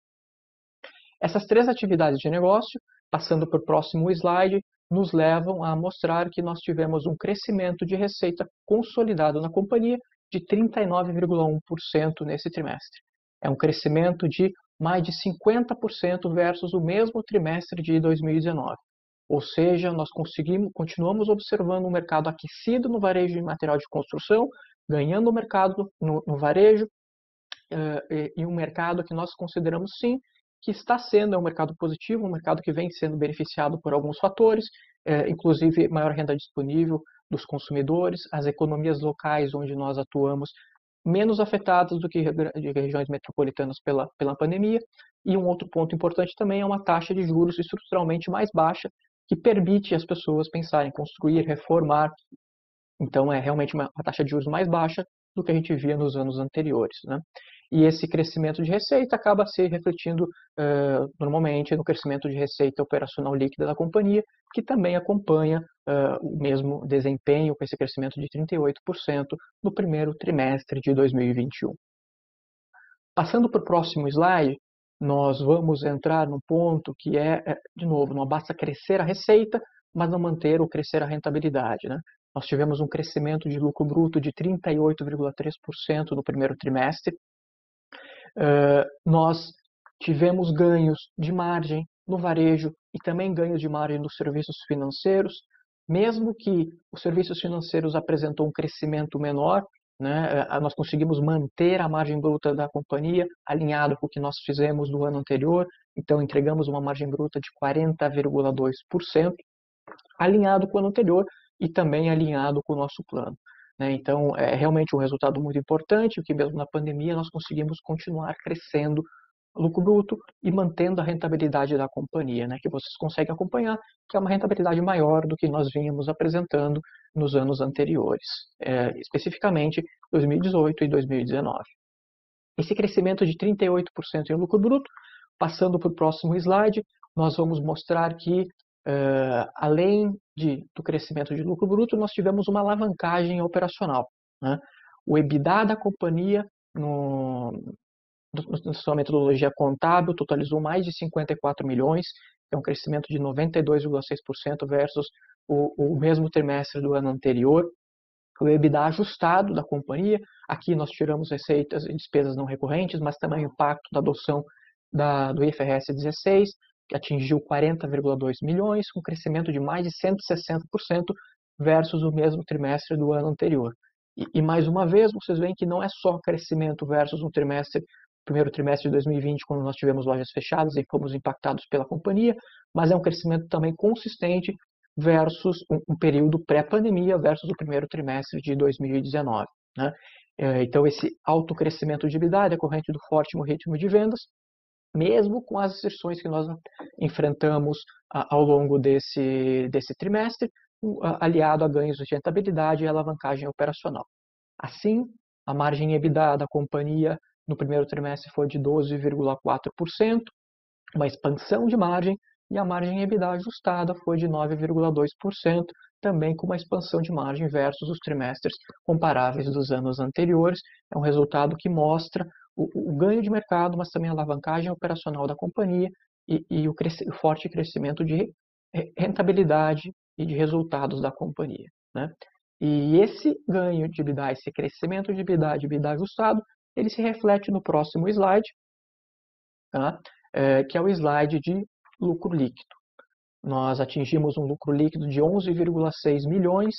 Essas três atividades de negócio, passando para o próximo slide, nos levam a mostrar que nós tivemos um crescimento de receita consolidado na companhia de 39,1% nesse trimestre. É um crescimento de mais de 50% versus o mesmo trimestre de 2019. Ou seja, nós conseguimos, continuamos observando um mercado aquecido no varejo de material de construção, ganhando o mercado no, no varejo, uh, e, e um mercado que nós consideramos sim que está sendo é um mercado positivo, um mercado que vem sendo beneficiado por alguns fatores, é, inclusive maior renda disponível dos consumidores, as economias locais onde nós atuamos menos afetadas do que regiões metropolitanas pela, pela pandemia, e um outro ponto importante também é uma taxa de juros estruturalmente mais baixa, que permite às pessoas pensarem em construir, reformar. Então, é realmente uma, uma taxa de juros mais baixa do que a gente via nos anos anteriores. Né? E esse crescimento de receita acaba se refletindo uh, normalmente no crescimento de receita operacional líquida da companhia, que também acompanha uh, o mesmo desempenho com esse crescimento de 38% no primeiro trimestre de 2021. Passando para o próximo slide, nós vamos entrar num ponto que é, é, de novo, não basta crescer a receita, mas não manter ou crescer a rentabilidade. Né? Nós tivemos um crescimento de lucro bruto de 38,3% no primeiro trimestre, nós tivemos ganhos de margem no varejo e também ganhos de margem nos serviços financeiros, mesmo que os serviços financeiros apresentou um crescimento menor, né, eh, nós conseguimos manter a margem bruta da companhia alinhado com o que nós fizemos no ano anterior, então entregamos uma margem bruta de 40,2%, alinhado com o ano anterior e também alinhado com o nosso plano. Né? Então, é realmente um resultado muito importante, que mesmo na pandemia nós conseguimos continuar crescendo lucro bruto e mantendo a rentabilidade da companhia, né? que vocês conseguem acompanhar, que é uma rentabilidade maior do que nós vínhamos apresentando nos anos anteriores, é, especificamente 2018 e 2019. Esse crescimento de 38% em lucro bruto, passando para o próximo slide, nós vamos mostrar que uh, além de, do crescimento de lucro bruto, nós tivemos uma alavancagem operacional. Né? O EBITDA da companhia, no, na sua metodologia contábil, totalizou mais de 54 milhões, é um crescimento de 92,6% versus o, o mesmo trimestre do ano anterior. O EBITDA ajustado da companhia, aqui nós tiramos receitas e despesas não recorrentes, mas também o impacto da adoção da, do IFRS 16, que atingiu 40,2 milhões, com crescimento de mais de 160% versus o mesmo trimestre do ano anterior. E, e, mais uma vez, vocês veem que não é só crescimento versus um trimestre, primeiro trimestre de 2020, quando nós tivemos lojas fechadas e fomos impactados pela companhia, mas é um crescimento também consistente versus um, um período pré-pandemia versus o primeiro trimestre de 2019. Né? É, então, esse alto crescimento de EBITDA é decorrente do forte ritmo de vendas, mesmo com as exceções que nós enfrentamos ao longo desse, desse trimestre, aliado a ganhos de rentabilidade e alavancagem operacional. Assim, a margem EBITDA da companhia no primeiro trimestre foi de 12,4%, uma expansão de margem, e a margem EBITDA ajustada foi de 9,2%, também com uma expansão de margem versus os trimestres comparáveis dos anos anteriores. É um resultado que mostra o, o ganho de mercado, mas também a alavancagem operacional da companhia e, e o, o, forte crescimento de rentabilidade e de resultados da companhia. Né? E esse ganho de EBITDA, esse crescimento de EBITDA, de EBITDA ajustado, ele se reflete no próximo slide, tá? é, que é o slide de lucro líquido. Nós atingimos um lucro líquido de 11,6 milhões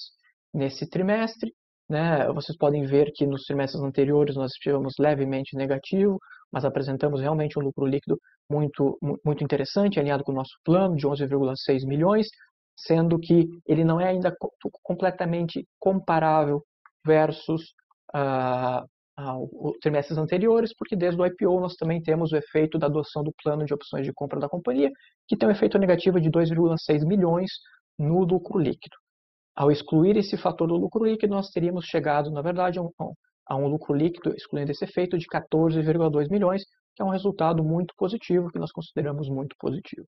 nesse trimestre. Né? Vocês podem ver que nos trimestres anteriores nós tivemos levemente negativo, mas apresentamos realmente um lucro líquido muito, muito interessante, alinhado com o nosso plano de 11,6 milhões, sendo que ele não é ainda completamente comparável versus uh, os trimestres anteriores, porque desde o IPO nós também temos o efeito da adoção do plano de opções de compra da companhia, que tem um efeito negativo de 2,6 milhões no lucro líquido. Ao excluir esse fator do lucro líquido, nós teríamos chegado, na verdade, a um, a um lucro líquido, excluindo esse efeito, de 14,2 milhões, que é um resultado muito positivo, que nós consideramos muito positivo.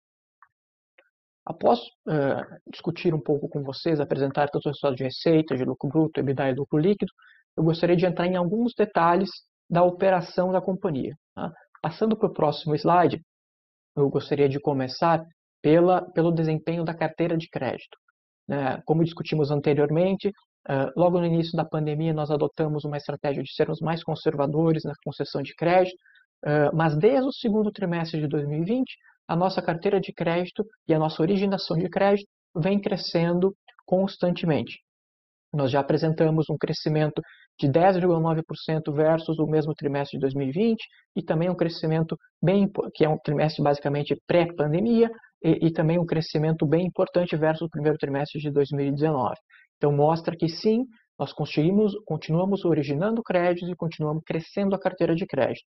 Após uh, discutir um pouco com vocês, apresentar todos os resultados de receita, de lucro bruto, EBITDA e lucro líquido, eu gostaria de entrar em alguns detalhes da operação da companhia. Tá? Passando para o próximo slide, eu gostaria de começar pela, pelo desempenho da carteira de crédito. Né? Como discutimos anteriormente, uh, logo no início da pandemia nós adotamos uma estratégia de sermos mais conservadores na concessão de crédito, uh, mas desde o segundo trimestre de 2020, a nossa carteira de crédito e a nossa originação de crédito vem crescendo constantemente. Nós já apresentamos um crescimento de 10,9% versus o mesmo trimestre de 2020 e também um crescimento bem que é um trimestre basicamente pré-pandemia e, e, também um crescimento bem importante versus o primeiro trimestre de 2019. Então mostra que sim, nós conseguimos, continuamos originando créditos e continuamos crescendo a carteira de crédito.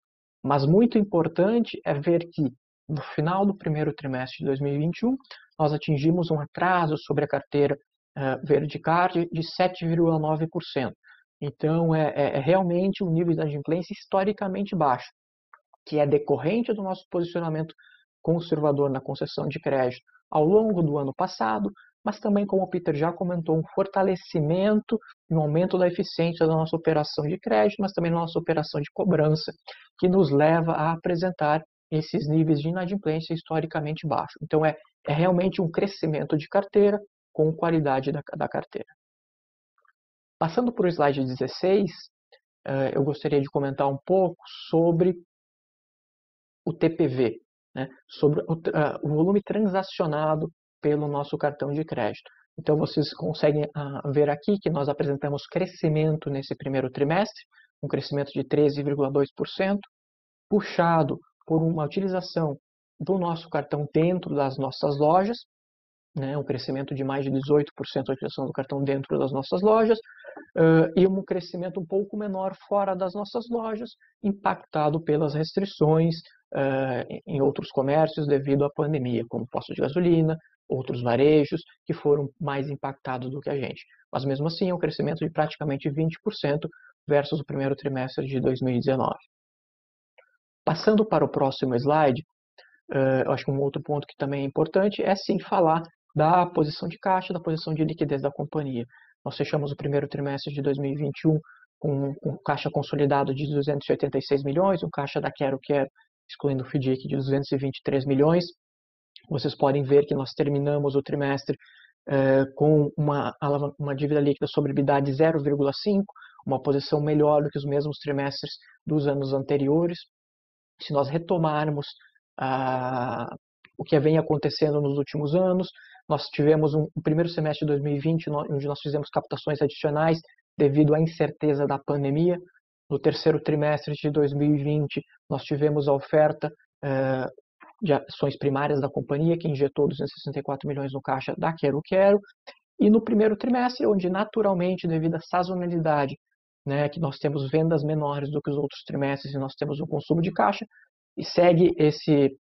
Mas muito importante é ver que no final do primeiro trimestre de 2021 nós atingimos um atraso sobre a carteira uh, verde card de 7,9%. Então, é, é, é, realmente um nível de inadimplência historicamente baixo, que é decorrente do nosso posicionamento conservador na concessão de crédito ao longo do ano passado, mas também, como o Peter já comentou, um fortalecimento e um aumento da eficiência da nossa operação de crédito, mas também da nossa operação de cobrança, que nos leva a apresentar esses níveis de inadimplência historicamente baixos. Então, é, é realmente um crescimento de carteira com qualidade da, da carteira. Passando para o slide 16, eh, eu gostaria de comentar um pouco sobre o TPV, né? sobre o, o, volume transacionado pelo nosso cartão de crédito. Então, vocês conseguem uh, ver aqui que nós apresentamos crescimento nesse primeiro trimestre, um crescimento de 13,2%, puxado por uma utilização do nosso cartão dentro das nossas lojas, né, um crescimento de mais de 18% da utilização do cartão dentro das nossas lojas, uh, e um crescimento um pouco menor fora das nossas lojas, impactado pelas restrições uh, em outros comércios devido à pandemia, como postos de gasolina, outros varejos, que foram mais impactados do que a gente. Mas mesmo assim, é um crescimento de praticamente 20% versus o primeiro trimestre de 2019. Passando para o próximo slide, uh, eu acho que um outro ponto que também é importante é sim falar da posição de caixa, da posição de liquidez da companhia. Nós fechamos o primeiro trimestre de 2021 com um caixa consolidado de 286 milhões, um caixa da Quero Quero, excluindo o FDIC, de 223 milhões. Vocês podem ver que nós terminamos o trimestre eh, com uma, uma dívida líquida sobre EBITDA de 0,5, uma posição melhor do que os mesmos trimestres dos anos anteriores. Se nós retomarmos ah, o que vem acontecendo nos últimos anos, nós tivemos um, um primeiro semestre de 2020 onde nós fizemos captações adicionais devido à incerteza da pandemia. No terceiro trimestre de 2020, nós tivemos a oferta eh, de ações primárias da companhia, que injetou 264 milhões no caixa da Quero Quero. E no primeiro trimestre, onde naturalmente, devido à sazonalidade, né, que nós temos vendas menores do que os outros trimestres e nós temos um consumo de caixa, e segue esse,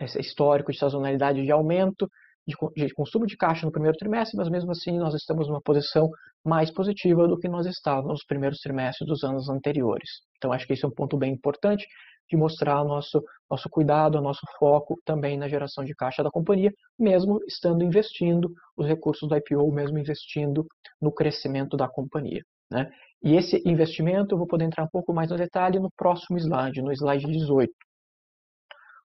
esse histórico de sazonalidade de aumento de, de consumo de caixa no primeiro trimestre, mas mesmo assim nós estamos numa posição mais positiva do que nós estávamos nos primeiros trimestres dos anos anteriores. Então acho que esse é um ponto bem importante de mostrar o nosso, nosso cuidado, o nosso foco também na geração de caixa da companhia, mesmo estando investindo os recursos do IPO, mesmo investindo no crescimento da companhia. Né? E esse investimento eu vou poder entrar um pouco mais no detalhe no próximo slide, no slide 18.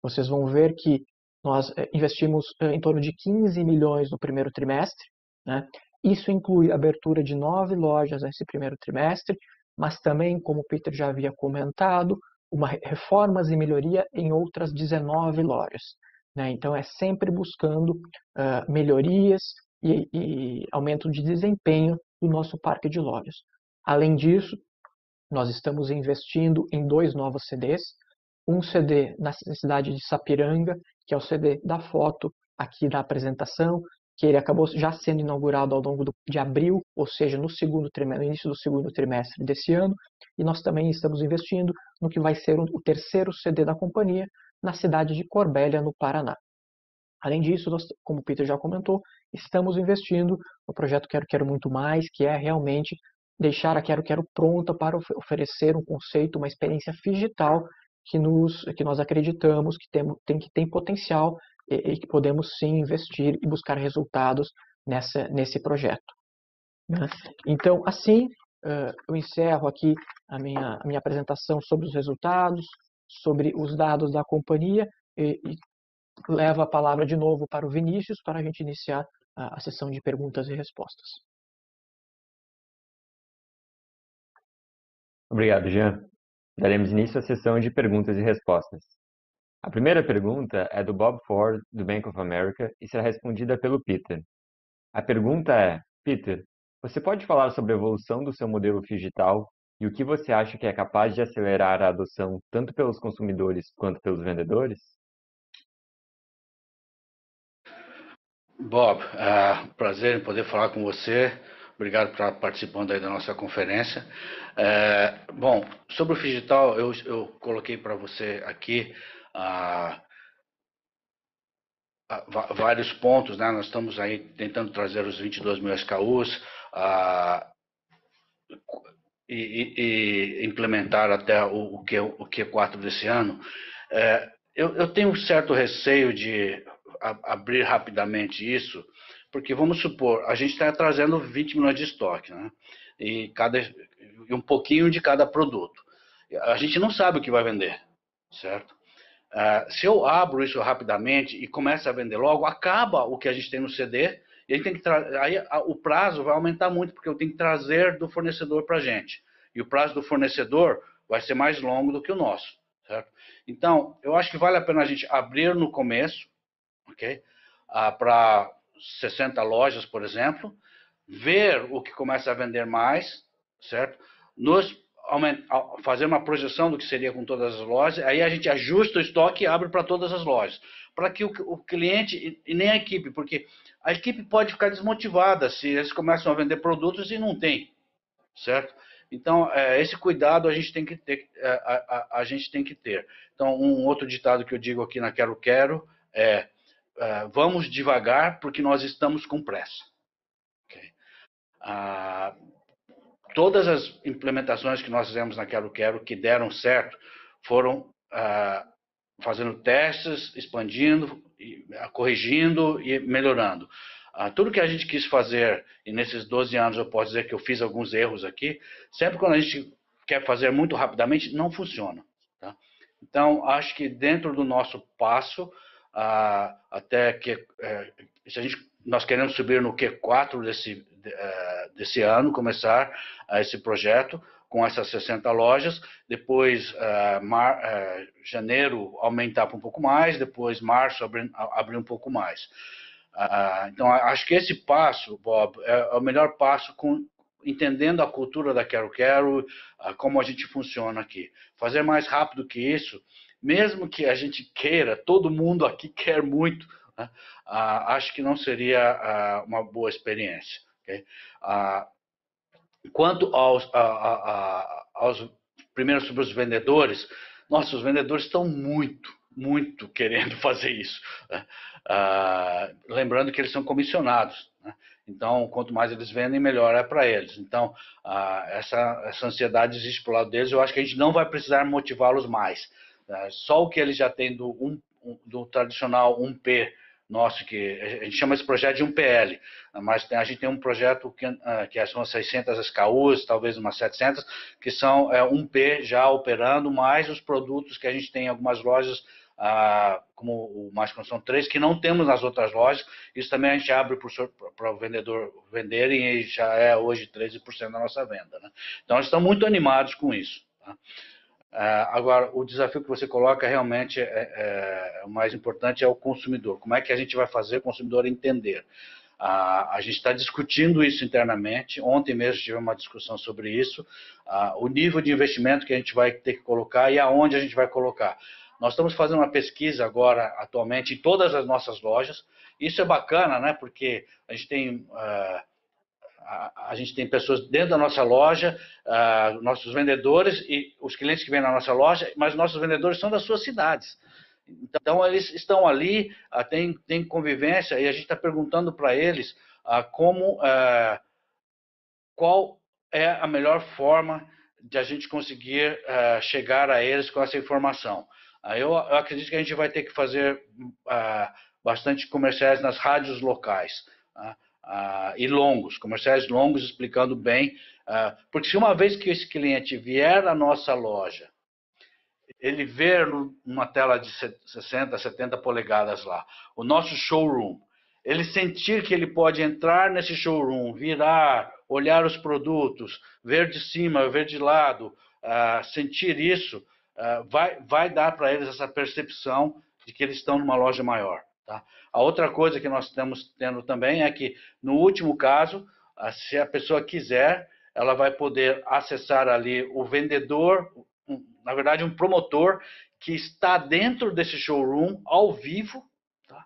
Vocês vão ver que nós eh, investimos eh, em torno de 15 milhões no primeiro trimestre. Né? Isso inclui a abertura de nove lojas nesse primeiro trimestre, mas também, como o Peter já havia comentado, uma reformas e melhoria em outras 19 lojas. Né? Então, é sempre buscando uh, melhorias e, e aumento de desempenho do nosso parque de lojas. Além disso, nós estamos investindo em dois novos CDs, um CD na cidade de Sapiranga, que é o CD da foto aqui da apresentação, que ele acabou já sendo inaugurado ao longo do, de abril, ou seja, no segundo no início do segundo trimestre desse ano, e nós também estamos investindo no que vai ser o, o terceiro CD da companhia na cidade de Corbélia, no Paraná. Além disso, nós, como o Peter já comentou, estamos investindo no projeto Quero Quero Muito Mais, que é realmente deixar a Quero Quero pronta para oferecer um conceito, uma experiência digital que, nos, que nós acreditamos que tem, tem, que tem potencial e, e, que podemos sim investir e buscar resultados nessa, nesse projeto. Né? Então, assim, uh, eu encerro aqui a minha, a minha apresentação sobre os resultados, sobre os dados da companhia e, e levo a palavra de novo para o Vinícius para a gente iniciar a, a sessão de perguntas e respostas. Obrigado, Jean. Daremos início à sessão de perguntas e respostas. A primeira pergunta é do Bob Ford, do Bank of America, e será respondida pelo Peter. A pergunta é: Peter, você pode falar sobre a evolução do seu modelo digital e o que você acha que é capaz de acelerar a adoção tanto pelos consumidores quanto pelos vendedores? Bob, uh, prazer em poder falar com você. Obrigado por estar participando aí da nossa conferência. É, bom, sobre o digital, eu, eu coloquei para você aqui ah, ah, vários pontos, né? Nós estamos aí tentando trazer os 22 mil SKUs e, e, e, implementar até o, o, Q, o Q4 desse ano. É, eu, eu tenho um certo receio de abrir rapidamente isso, porque vamos supor, a gente está trazendo 20 milhões de estoque, né? E, cada, e um pouquinho de cada produto. A gente não sabe o que vai vender, certo? Uh, se eu abro isso rapidamente e começo a vender logo, acaba o que a gente tem no CD, e a gente tem que aí a, o prazo vai aumentar muito, porque eu tenho que trazer do fornecedor para a gente. E o prazo do fornecedor vai ser mais longo do que o nosso, certo? Então, eu acho que vale a pena a gente abrir no começo, ok? Uh, para 60 lojas, por exemplo, ver o que começa a vender mais, certo? Nos fazer uma projeção do que seria com todas as lojas, aí a gente ajusta o estoque e abre para todas as lojas, para que o, o cliente e nem a equipe, porque a equipe pode ficar desmotivada se eles começam a vender produtos e não tem, certo? Então, é, esse cuidado a gente tem que ter. É, a, a, a, gente tem que ter. Então, um outro ditado que eu digo aqui na Quero Quero é uh, vamos devagar porque nós estamos com pressa. Okay? Uh, todas as implementações que nós fizemos na Quero Quero que deram certo foram uh, fazendo testes, expandindo corrigindo e melhorando. Ah, tudo que a gente quis fazer, e nesses 12 anos eu posso dizer que eu fiz alguns erros aqui, sempre quando a gente quer fazer muito rapidamente, não funciona. Tá? Então, acho que dentro do nosso passo, ah, até que eh, se a gente, nós queremos subir no Q4 desse, desse ano, começar ah, esse projeto, com essas 60 lojas, depois uh, mar, janeiro aumentar um pouco mais, depois março abrir, abrir um pouco mais. Uh, então, acho que esse passo, Bob, é, é o melhor passo com, entendendo a cultura da Quero Quero, como a gente funciona aqui. Fazer mais rápido que isso, mesmo que a gente queira, todo mundo aqui quer muito, né? acho que não seria uma boa experiência. Okay? Quanto aos, a, a, aos primeiros sobre os vendedores, nossos vendedores estão muito, muito querendo fazer isso. Né? Ah, lembrando que eles são comissionados. Né? Então, quanto mais eles vendem, melhor é para eles. Então, ah, essa, essa ansiedade existe para lado deles. Eu acho que a gente não vai precisar motivá-los mais. Né? Só o que eles já têm do, um, do tradicional 1P nosso, que a gente chama esse projeto de um PL, mas a gente tem um projeto que, ah, que são 600 SKUs, talvez umas 700, que são é, um P já operando, mais os produtos que a gente tem em algumas lojas, ah, como o Mais Construção 3, que não temos nas outras lojas. Isso também a gente abre para o vendedor venderem e já é hoje 13% da nossa venda. Né? Então, estão muito animados com isso. Tá? É, agora, o desafio que você coloca realmente é, é, é, o mais importante é o consumidor. Como é que a gente vai fazer o consumidor entender? a gente está discutindo isso internamente. Ontem mesmo tive uma discussão sobre isso. o nível de investimento que a gente vai ter que colocar e aonde a gente vai colocar. Nós estamos fazendo uma pesquisa agora, atualmente, em todas as nossas lojas. Isso é bacana, né? Porque a gente tem uh, a, a, gente tem pessoas dentro da nossa loja, uh, nossos vendedores e os clientes que vêm na nossa loja, mas nossos vendedores são das suas cidades. Então, eles estão ali, uh, tem, tem convivência, e a gente está perguntando para eles uh, como, qual é a melhor forma de a gente conseguir chegar a eles com essa informação. Eu, eu, acredito que a gente vai ter que fazer bastante comerciais nas rádios locais. Uh, e longos, comerciais longos explicando bem, uh, porque se uma vez que esse cliente vier à nossa loja, ele ver numa tela de 60, 70 polegadas lá, o nosso showroom, ele sentir que ele pode entrar nesse showroom, virar, olhar os produtos, ver de cima, ver de lado, uh, sentir isso, vai, vai dar para eles essa percepção de que eles estão numa loja maior. Tá? A outra coisa que nós estamos tendo também é que, no último caso, se a pessoa quiser, ela vai poder acessar ali o vendedor, na verdade, um promotor que está dentro desse showroom ao vivo tá?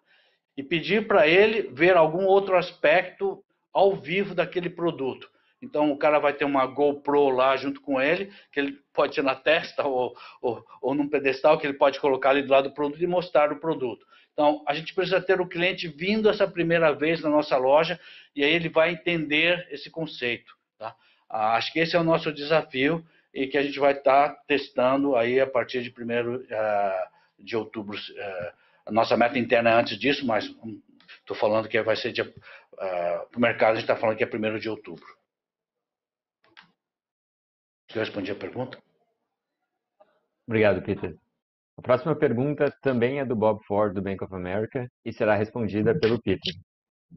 e pedir para ele ver algum outro aspecto ao vivo daquele produto. Então, o cara vai ter uma GoPro lá junto com ele, que ele pode ser na testa ou, ou, ou num pedestal, que ele pode colocar ali do lado do produto e mostrar o produto. Então, a gente precisa ter o cliente vindo essa primeira vez na nossa loja e aí ele vai entender esse conceito. Tá? Ah, acho que esse é o nosso desafio e que a gente vai estar testando aí a partir de 1 uh, ah, de outubro. Uh, a nossa meta interna é antes disso, mas estou falando que vai ser dia, uh, para o mercado, a gente está falando que é 1 de outubro. Eu respondi a pergunta? Obrigado, Peter. A próxima pergunta também é do Bob Ford, do Bank of America, e será respondida pelo Peter.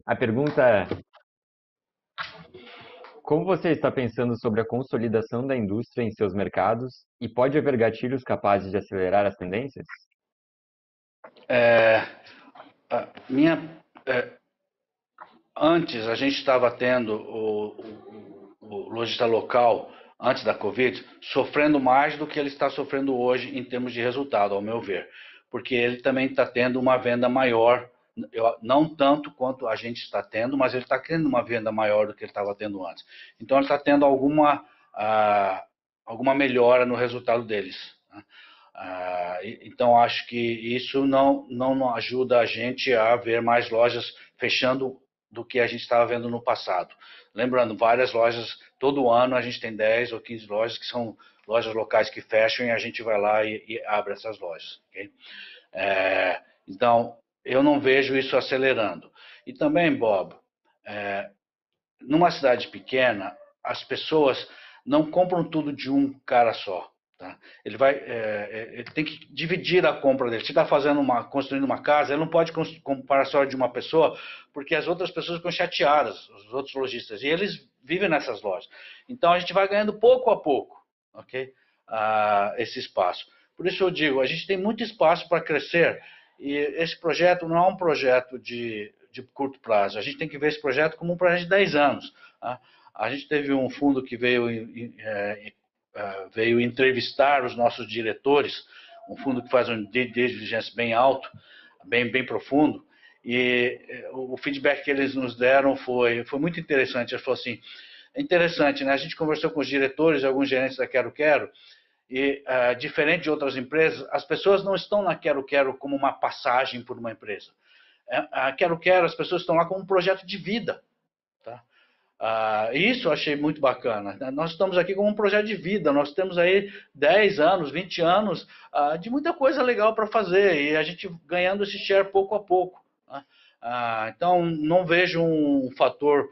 A pergunta é: Como você está pensando sobre a consolidação da indústria em seus mercados e pode haver gatilhos capazes de acelerar as tendências? É, minha, é, antes a gente estava tendo o, o, o lojista local antes da Covid, sofrendo mais do que ele está sofrendo hoje em termos de resultado, ao meu ver. Porque ele também está tendo uma venda maior, não tanto quanto a gente está tendo, mas ele está tendo uma venda maior do que ele estava tendo antes. Então, ele está tendo alguma, ah, alguma melhora no resultado deles. Né? Ah, então, acho que isso não, não ajuda a gente a ver mais lojas fechando do que a gente estava vendo no passado. Lembrando, várias lojas, todo ano a gente tem 10 ou 15 lojas que são lojas locais que fecham e a gente vai lá e, e abre essas lojas. Okay? É, então, eu não vejo isso acelerando. E também, Bob, é, numa cidade pequena, as pessoas não compram tudo de um cara só. Tá? Ele vai, é, é ele tem que dividir a compra dele. Se está fazendo uma, construindo uma casa, ele não pode comprar só de uma pessoa, porque as outras pessoas ficam chateadas, os outros lojistas, e eles vivem nessas lojas. Então a gente vai ganhando pouco a pouco, ok? Ah, esse espaço. Por isso eu digo, a gente tem muito espaço para crescer e esse projeto não é um projeto de, de curto prazo. A gente tem que ver esse projeto como um projeto de 10 anos. Tá? A gente teve um fundo que veio, é, é, veio entrevistar os nossos diretores, um fundo que faz um diligência bem alto, bem, bem profundo, e é, o feedback que eles nos deram foi, foi muito interessante. Eles falaram assim, é interessante, né? A gente conversou com os diretores, alguns gerentes da Quero Quero, e uh, diferente de outras empresas, as pessoas não estão na Quero Quero como uma passagem por uma empresa. A Quero Quero, as pessoas estão lá como um projeto de vida. Uh, isso eu achei muito bacana. Nós estamos aqui como um projeto de vida. Nós temos aí 10 anos, 20 anos uh, de muita coisa legal para fazer e a gente ganhando esse share pouco a pouco. Né? então, não vejo um fator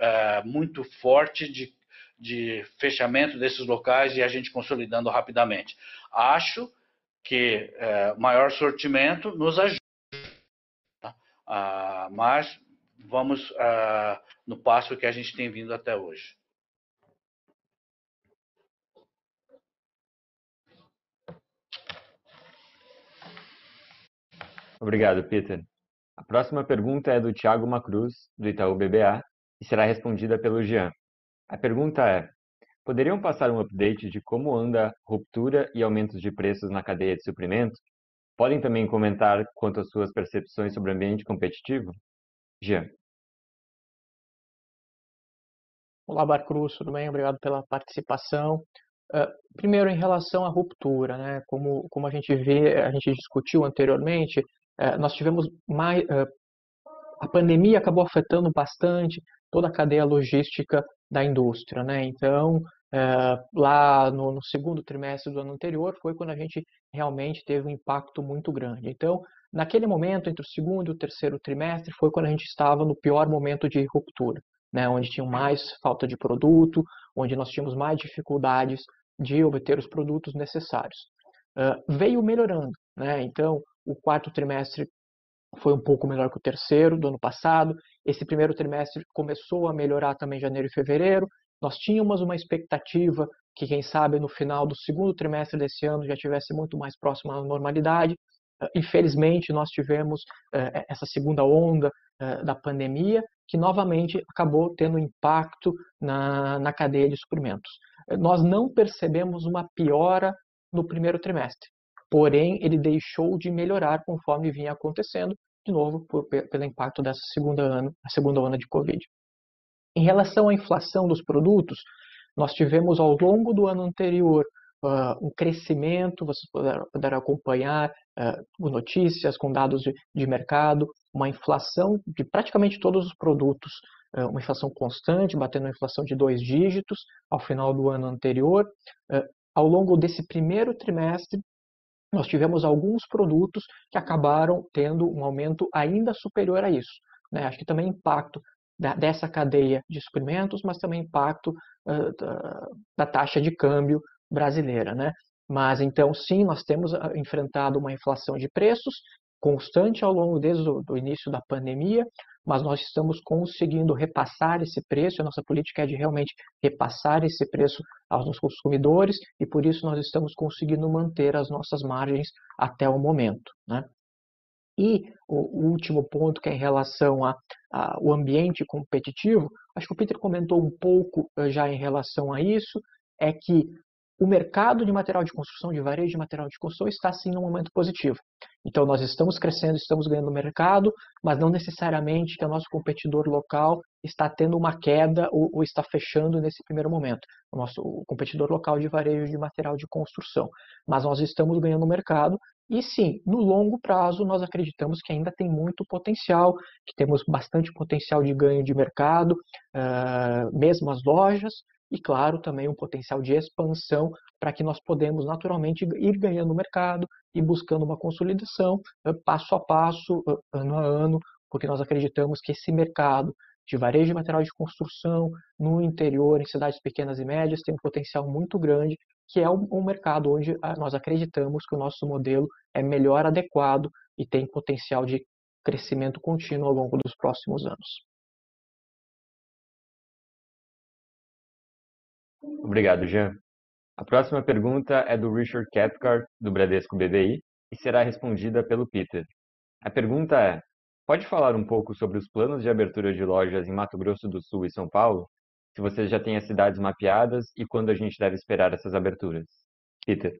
eh, muito forte de de fechamento desses locais e a gente consolidando rapidamente. Acho que é, maior sortimento nos ajuda, tá? ah, mas vamos ah, no passo que a gente tem vindo até hoje. Obrigado, Peter. A próxima pergunta é do Thiago Macruz, do Itaú BBA, e será respondida pelo Jean. A pergunta é: poderiam passar um update de como anda ruptura e aumentos de preços na cadeia de suprimento? Podem também comentar quanto às suas percepções sobre o ambiente competitivo? Jean. Olá, Barcruz, tudo bem? Obrigado pela participação. Uh, primeiro, em relação à ruptura, né? como, como a gente vê, a gente discutiu anteriormente, uh, nós tivemos mais. Uh, a pandemia acabou afetando bastante toda a cadeia logística da indústria. Né? Então, é, lá no, no, segundo trimestre do ano anterior foi quando a gente realmente teve um impacto muito grande. Então, naquele momento, entre o segundo e o terceiro trimestre, foi quando a gente estava no pior momento de ruptura, né? onde tinha mais falta de produto, onde nós tínhamos mais dificuldades de obter os produtos necessários. Uh, veio melhorando, né? então o quarto trimestre foi um pouco melhor que o terceiro do ano passado. Esse primeiro trimestre começou a melhorar também em janeiro e fevereiro. Nós tínhamos uma expectativa que, quem sabe, no final do segundo trimestre desse ano já tivesse muito mais próximo à normalidade. Infelizmente, nós tivemos uh, essa segunda onda uh, da pandemia, que novamente acabou tendo impacto na, na cadeia de suprimentos. Nós não percebemos uma piora no primeiro trimestre porém ele deixou de melhorar conforme vinha acontecendo, de novo por, pelo impacto dessa segunda ano, segunda onda de Covid. Em relação à inflação dos produtos, nós tivemos ao longo do ano anterior uh, um crescimento, vocês puderam, puderam acompanhar uh, notícias com dados de, de, mercado, uma inflação de praticamente todos os produtos, uh, uma inflação constante, batendo uma inflação de dois dígitos ao final do ano anterior. ao longo desse primeiro trimestre, nós tivemos alguns produtos que acabaram tendo um aumento ainda superior a isso. Né? Acho que também impacto da, dessa cadeia de suprimentos, mas também impacto uh, da, da, taxa de câmbio brasileira. Né? Mas então, sim, nós temos enfrentado uma inflação de preços constante ao longo desde o início da pandemia, mas nós estamos conseguindo repassar esse preço, a nossa política é de realmente repassar esse preço aos nossos consumidores e por isso nós estamos conseguindo manter as nossas margens até o momento. Né? E o último ponto, que é em relação ao ambiente competitivo, acho que o Peter comentou um pouco eh, já em relação a isso, é que o mercado de material de construção, de varejo de material de construção, está sim num momento positivo. Então, nós estamos crescendo, estamos ganhando mercado, mas não necessariamente que o nosso competidor local está tendo uma queda ou, ou está fechando nesse primeiro momento. O nosso o competidor local de varejo de material de construção. Mas nós estamos ganhando mercado e sim, no longo prazo, nós acreditamos que ainda tem muito potencial, que temos bastante potencial de ganho de mercado, uh, mesmo as lojas, e, claro, também um potencial de expansão para que nós podemos naturalmente ir ganhando mercado e buscando uma consolidação passo a passo, ano a ano, porque nós acreditamos que esse mercado de varejo de material de construção no interior, em cidades pequenas e médias, tem um potencial muito grande, que é um mercado onde ah, nós acreditamos que o nosso modelo é melhor adequado e tem potencial de crescimento contínuo ao longo dos próximos anos. Obrigado, Jean. A próxima pergunta é do Richard Cathcart, do Bradesco BBI, e será respondida pelo Peter. A pergunta é: pode falar um pouco sobre os planos de abertura de lojas em Mato Grosso do Sul e São Paulo? Se você já tem as cidades mapeadas e quando a gente deve esperar essas aberturas? Peter.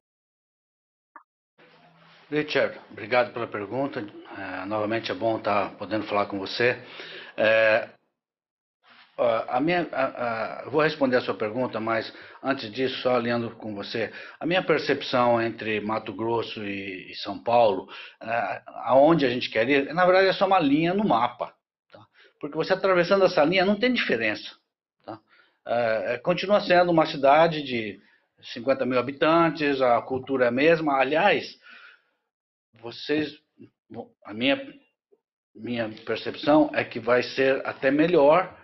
Richard, obrigado pela pergunta. É, novamente é bom estar podendo falar com você. É, a minha, a, a, vou responder a sua pergunta, mas antes disso, só alinhando com você, a minha percepção entre Mato Grosso e, e São Paulo, é, aonde a gente quer ir, na verdade é só uma linha no mapa. Tá? Porque você atravessando essa linha não tem diferença. Tá? É, é continua sendo uma cidade de 50 mil habitantes, a cultura é a mesma. Aliás, vocês, a minha, minha percepção é que vai ser até melhor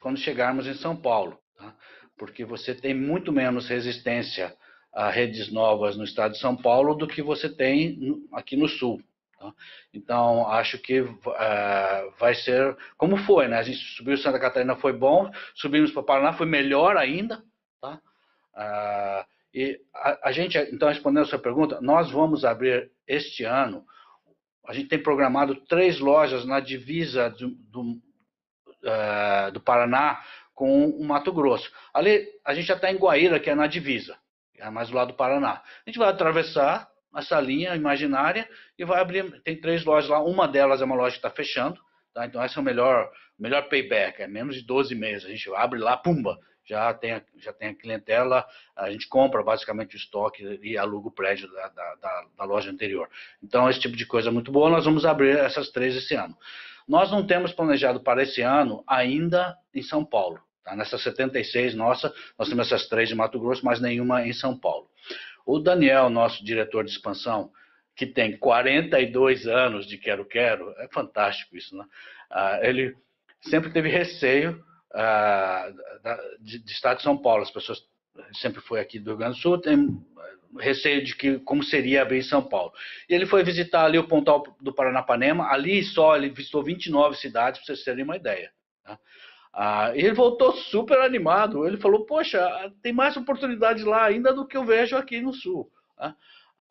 quando chegarmos em São Paulo, tá? porque você tem muito menos resistência a redes novas no estado de São Paulo do que você tem aqui no sul. Tá? Então, acho que uh, vai ser como foi, né? A gente subiu Santa Catarina, foi bom, subimos para Paraná, foi melhor ainda. Tá? Uh, e a, a, gente, então, respondendo a sua pergunta, nós vamos abrir este ano, a gente tem programado três lojas na divisa do, do uh, do Paraná com o Mato Grosso. Ali a gente já está em Guaíra, que é na divisa, é mais do lado do Paraná. A gente vai atravessar essa linha imaginária e vai abrir. Tem três lojas lá, uma delas é uma loja que está fechando, tá? então esse é o melhor, melhor payback, é menos de 12 meses. A gente abre lá, pumba, já tem, já tem a clientela, a gente compra basicamente o estoque e aluga o prédio da, da, da, da loja anterior. Então, esse tipo de coisa é muito boa, nós vamos abrir essas três esse ano. Nós não temos planejado para esse ano ainda em São Paulo. Tá? Nessas 76 nossa, nós temos essas três de Mato Grosso, mas nenhuma em São Paulo. O Daniel, nosso diretor de expansão, que tem 42 anos de Quero Quero, é fantástico isso, né? Ah, ele sempre teve receio ah, de, de estar de São Paulo. As pessoas sempre foi aqui do Rio Grande do Sul, tem receio de que como seria abrir em São Paulo. E ele foi visitar ali o Pontal do Paranapanema, ali só ele visitou 29 cidades, para vocês terem uma ideia. Tá? Ah, e ele voltou super animado, ele falou, poxa, tem mais oportunidades lá ainda do que eu vejo aqui no Sul. Tá?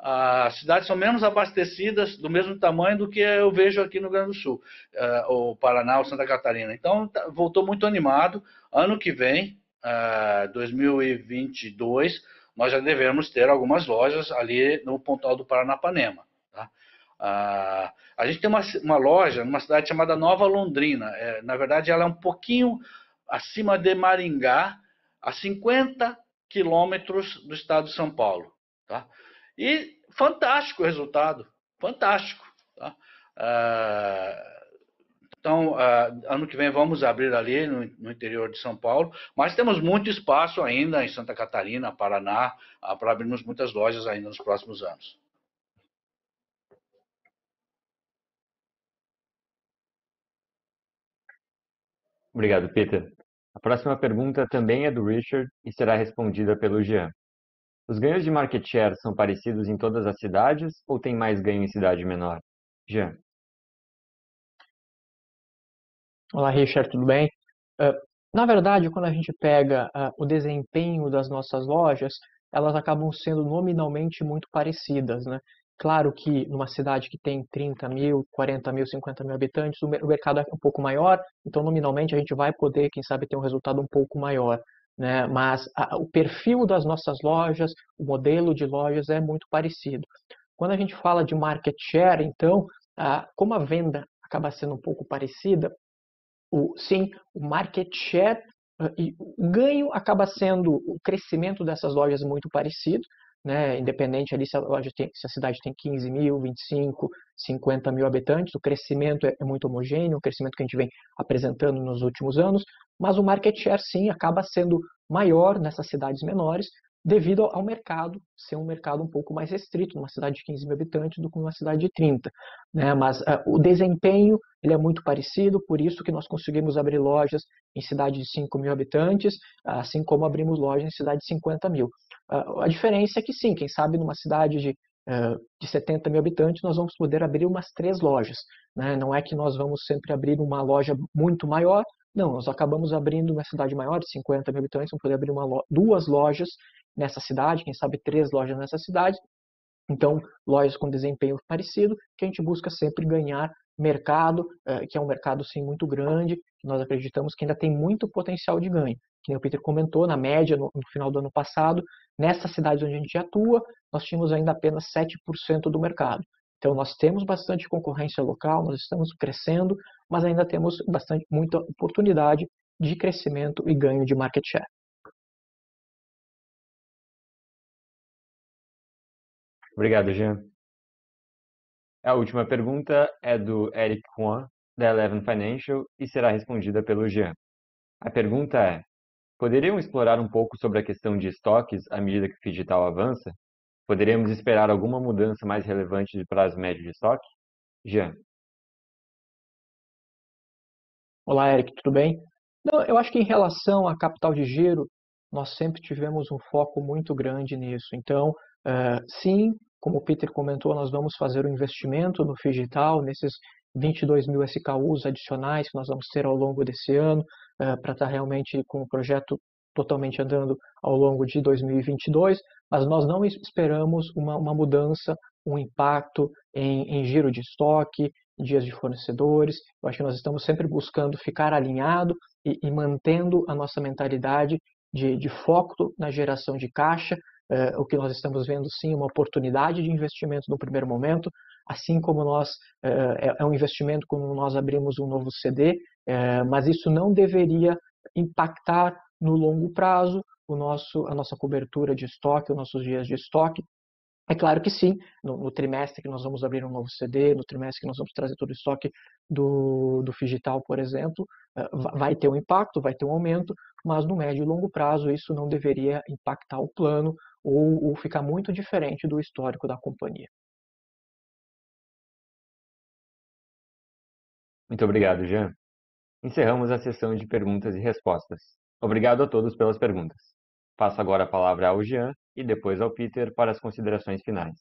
As cidades são menos abastecidas, do mesmo tamanho do que eu vejo aqui no Rio Grande do Sul, ah, o Paraná, o Santa Catarina. Então, tá, voltou muito animado. Ano que vem, 2022, ah, nós já devemos ter algumas lojas ali no Pontal do Paranapanema. Tá? Ah, a gente tem uma, uma, loja numa cidade chamada Nova Londrina. É, na verdade, ela é um pouquinho acima de Maringá, a 50 quilômetros do estado de São Paulo. Tá? E fantástico o resultado, fantástico. Tá? Ah, então, uh, ano que vem vamos abrir ali no, no, interior de São Paulo, mas temos muito espaço ainda em Santa Catarina, Paraná, uh, para abrirmos muitas lojas ainda nos próximos anos. Obrigado, Peter. A próxima pergunta também é do Richard e será respondida pelo Jean. Os ganhos de market share são parecidos em todas as cidades ou tem mais ganho em cidade menor? Jean. Olá, Richard, tudo bem? Uh, na verdade, quando a gente pega uh, o desempenho das nossas lojas, elas acabam sendo nominalmente muito parecidas, né? Claro que numa cidade que tem 30 mil, 40 mil, 50 mil habitantes, o mercado é um pouco maior, então nominalmente a gente vai poder, quem sabe, ter um resultado um pouco maior. Né? Mas a, o perfil das nossas lojas, o modelo de lojas é muito parecido. Quando a gente fala de market share, então, a, como a venda acaba sendo um pouco parecida, o, sim, o market share uh, e o ganho acaba sendo o crescimento dessas lojas muito parecido, né, independente ali se a, loja tem, se a cidade tem 15 mil, 25, 50 mil habitantes, o crescimento é, é muito homogêneo, o crescimento que a gente vem apresentando nos últimos anos, mas o market share sim acaba sendo maior nessas cidades menores, devido ao mercado ser um mercado um pouco mais restrito, numa cidade de 15 mil habitantes do que numa cidade de 30. Né? Mas uh, o desempenho ele é muito parecido, por isso que nós conseguimos abrir lojas em cidade de 5 mil habitantes, assim como abrimos lojas em cidade de 50 mil. Uh, a diferença é que sim, quem sabe numa cidade de de 70 mil habitantes, nós vamos poder abrir umas três lojas. Né? Não é que nós vamos sempre abrir uma loja muito maior, não, nós acabamos abrindo uma cidade maior, de 50 mil habitantes, vamos poder abrir uma, duas lojas nessa cidade, quem sabe três lojas nessa cidade. Então, lojas com desempenho parecido, que a gente busca sempre ganhar mercado, eh, que é um mercado sim muito grande, que nós acreditamos que ainda tem muito potencial de ganho. Que nem o Peter comentou, na média, no, final do ano passado, nessas cidades onde a gente atua, nós tínhamos ainda apenas 7% do mercado. Então, nós temos bastante concorrência local, nós estamos crescendo, mas ainda temos bastante, muita oportunidade de crescimento e ganho de market share. Obrigado, Jean. A última pergunta é do Eric Juan, da Eleven Financial, e será respondida pelo Jean. A pergunta é: poderiam explorar um pouco sobre a questão de estoques à medida que o digital avança? Poderíamos esperar alguma mudança mais relevante de prazo médio de estoque? Jean. Olá, Eric, tudo bem? Não, eu acho que em relação a capital de giro, nós sempre tivemos um foco muito grande nisso. Então, uh, sim, como o Peter comentou, nós vamos fazer um investimento no digital, nesses 22 mil SKUs adicionais que nós vamos ter ao longo desse ano, uh, para estar tá realmente com o projeto totalmente andando ao longo de 2022, mas nós não esperamos uma, uma mudança, um impacto em, em giro de estoque, dias de fornecedores. Eu acho que nós estamos sempre buscando ficar alinhado e, e mantendo a nossa mentalidade de, de, foco na geração de caixa, é, o que nós estamos vendo sim uma oportunidade de investimento no primeiro momento, assim como nós é, é, é um investimento quando nós abrimos um novo CD, é, mas isso não deveria impactar no longo prazo o nosso, a nossa cobertura de estoque, os nossos dias de estoque. É claro que sim, no, no, trimestre que nós vamos abrir um novo CD, no trimestre que nós vamos trazer todo o estoque do, do Figital, por exemplo, vai ter um impacto, vai ter um aumento, mas no médio e longo prazo isso não deveria impactar o plano ou, ou ficar muito diferente do histórico da companhia. Muito obrigado, Jean. Encerramos a sessão de perguntas e respostas. Obrigado a todos pelas perguntas. Passo agora a palavra ao Jean e depois ao Peter para as considerações finais.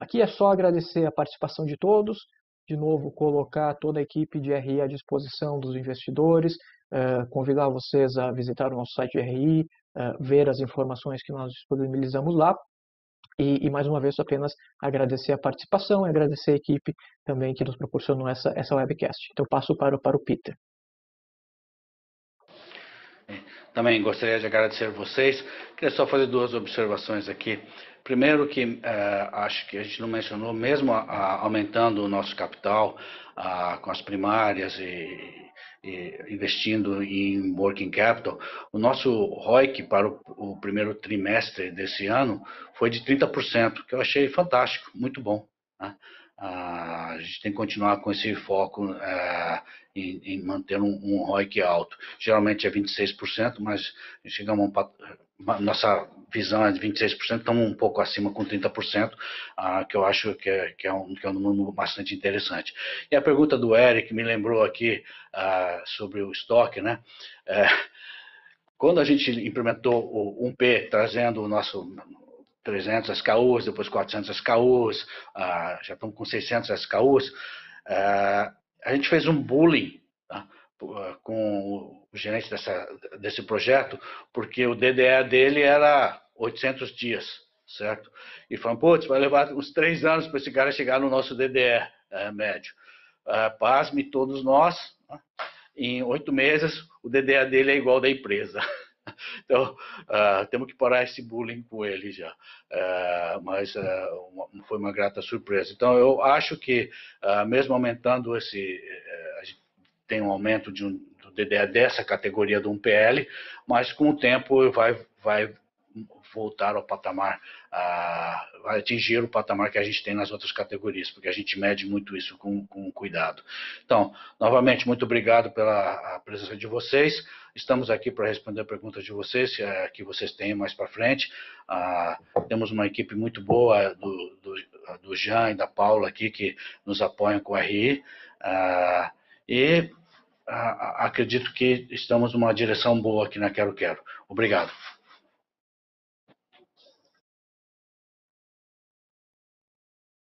Aqui é só agradecer a participação de todos, de novo colocar toda a equipe de RI à disposição dos investidores, eh, convidar vocês a visitar o nosso site RI, eh, ver as informações que nós disponibilizamos lá e, e, mais uma vez apenas agradecer a participação e agradecer a equipe também que nos proporcionou essa, essa webcast. Então passo para, para o Peter. Também gostaria de agradecer vocês. Queria só fazer duas observações aqui. Primeiro que uh, acho que a gente não mencionou, mesmo a, a, aumentando o nosso capital uh, com as primárias e investindo em working capital, o nosso ROIC para o, o, primeiro trimestre desse ano foi de 30%, que eu achei fantástico, muito bom. Né? a gente tem que continuar com esse foco é, em, em, manter um, um ROIC alto. Geralmente é 26%, mas chegamos a nossa visão é de 26%, estamos um pouco acima com 30%, ah, que eu acho que é, que, é um, que é um número bastante interessante. E a pergunta do Eric me lembrou aqui ah, sobre o estoque, né? É, quando a gente implementou o 1P, trazendo o nosso 300 SKUs, depois 400 SKUs, ah, já estamos com 600 SKUs. Ah, a gente fez um bullying tá, com o gerente dessa, desse projeto, porque o DDE dele era 800 dias, certo? E falou, putz, vai levar uns três anos para esse cara chegar no nosso DDE é, médio. Ah, pasme todos nós, né? em oito meses o DDE dele é igual da empresa. Então, uh, temos que parar esse bullying com ele já. Uh, mas uh, uma, foi uma grata surpresa. Então, eu acho que, mesmo aumentando esse. a gente tem um aumento de um, do dessa categoria do 1PL, mas com o tempo vai, vai voltar ao patamar, vai atingir o patamar que a gente tem nas outras categorias, porque a gente mede muito isso com, com cuidado. Então, novamente, muito obrigado pela presença de vocês. Estamos aqui para responder perguntas de vocês, é, que vocês tenham mais para frente. Ah, temos uma equipe muito boa do, do, do Jean e da Paula aqui, que nos apoiam com o RI. Ah, e acredito que estamos numa direção boa aqui na Quero Quero. Obrigado.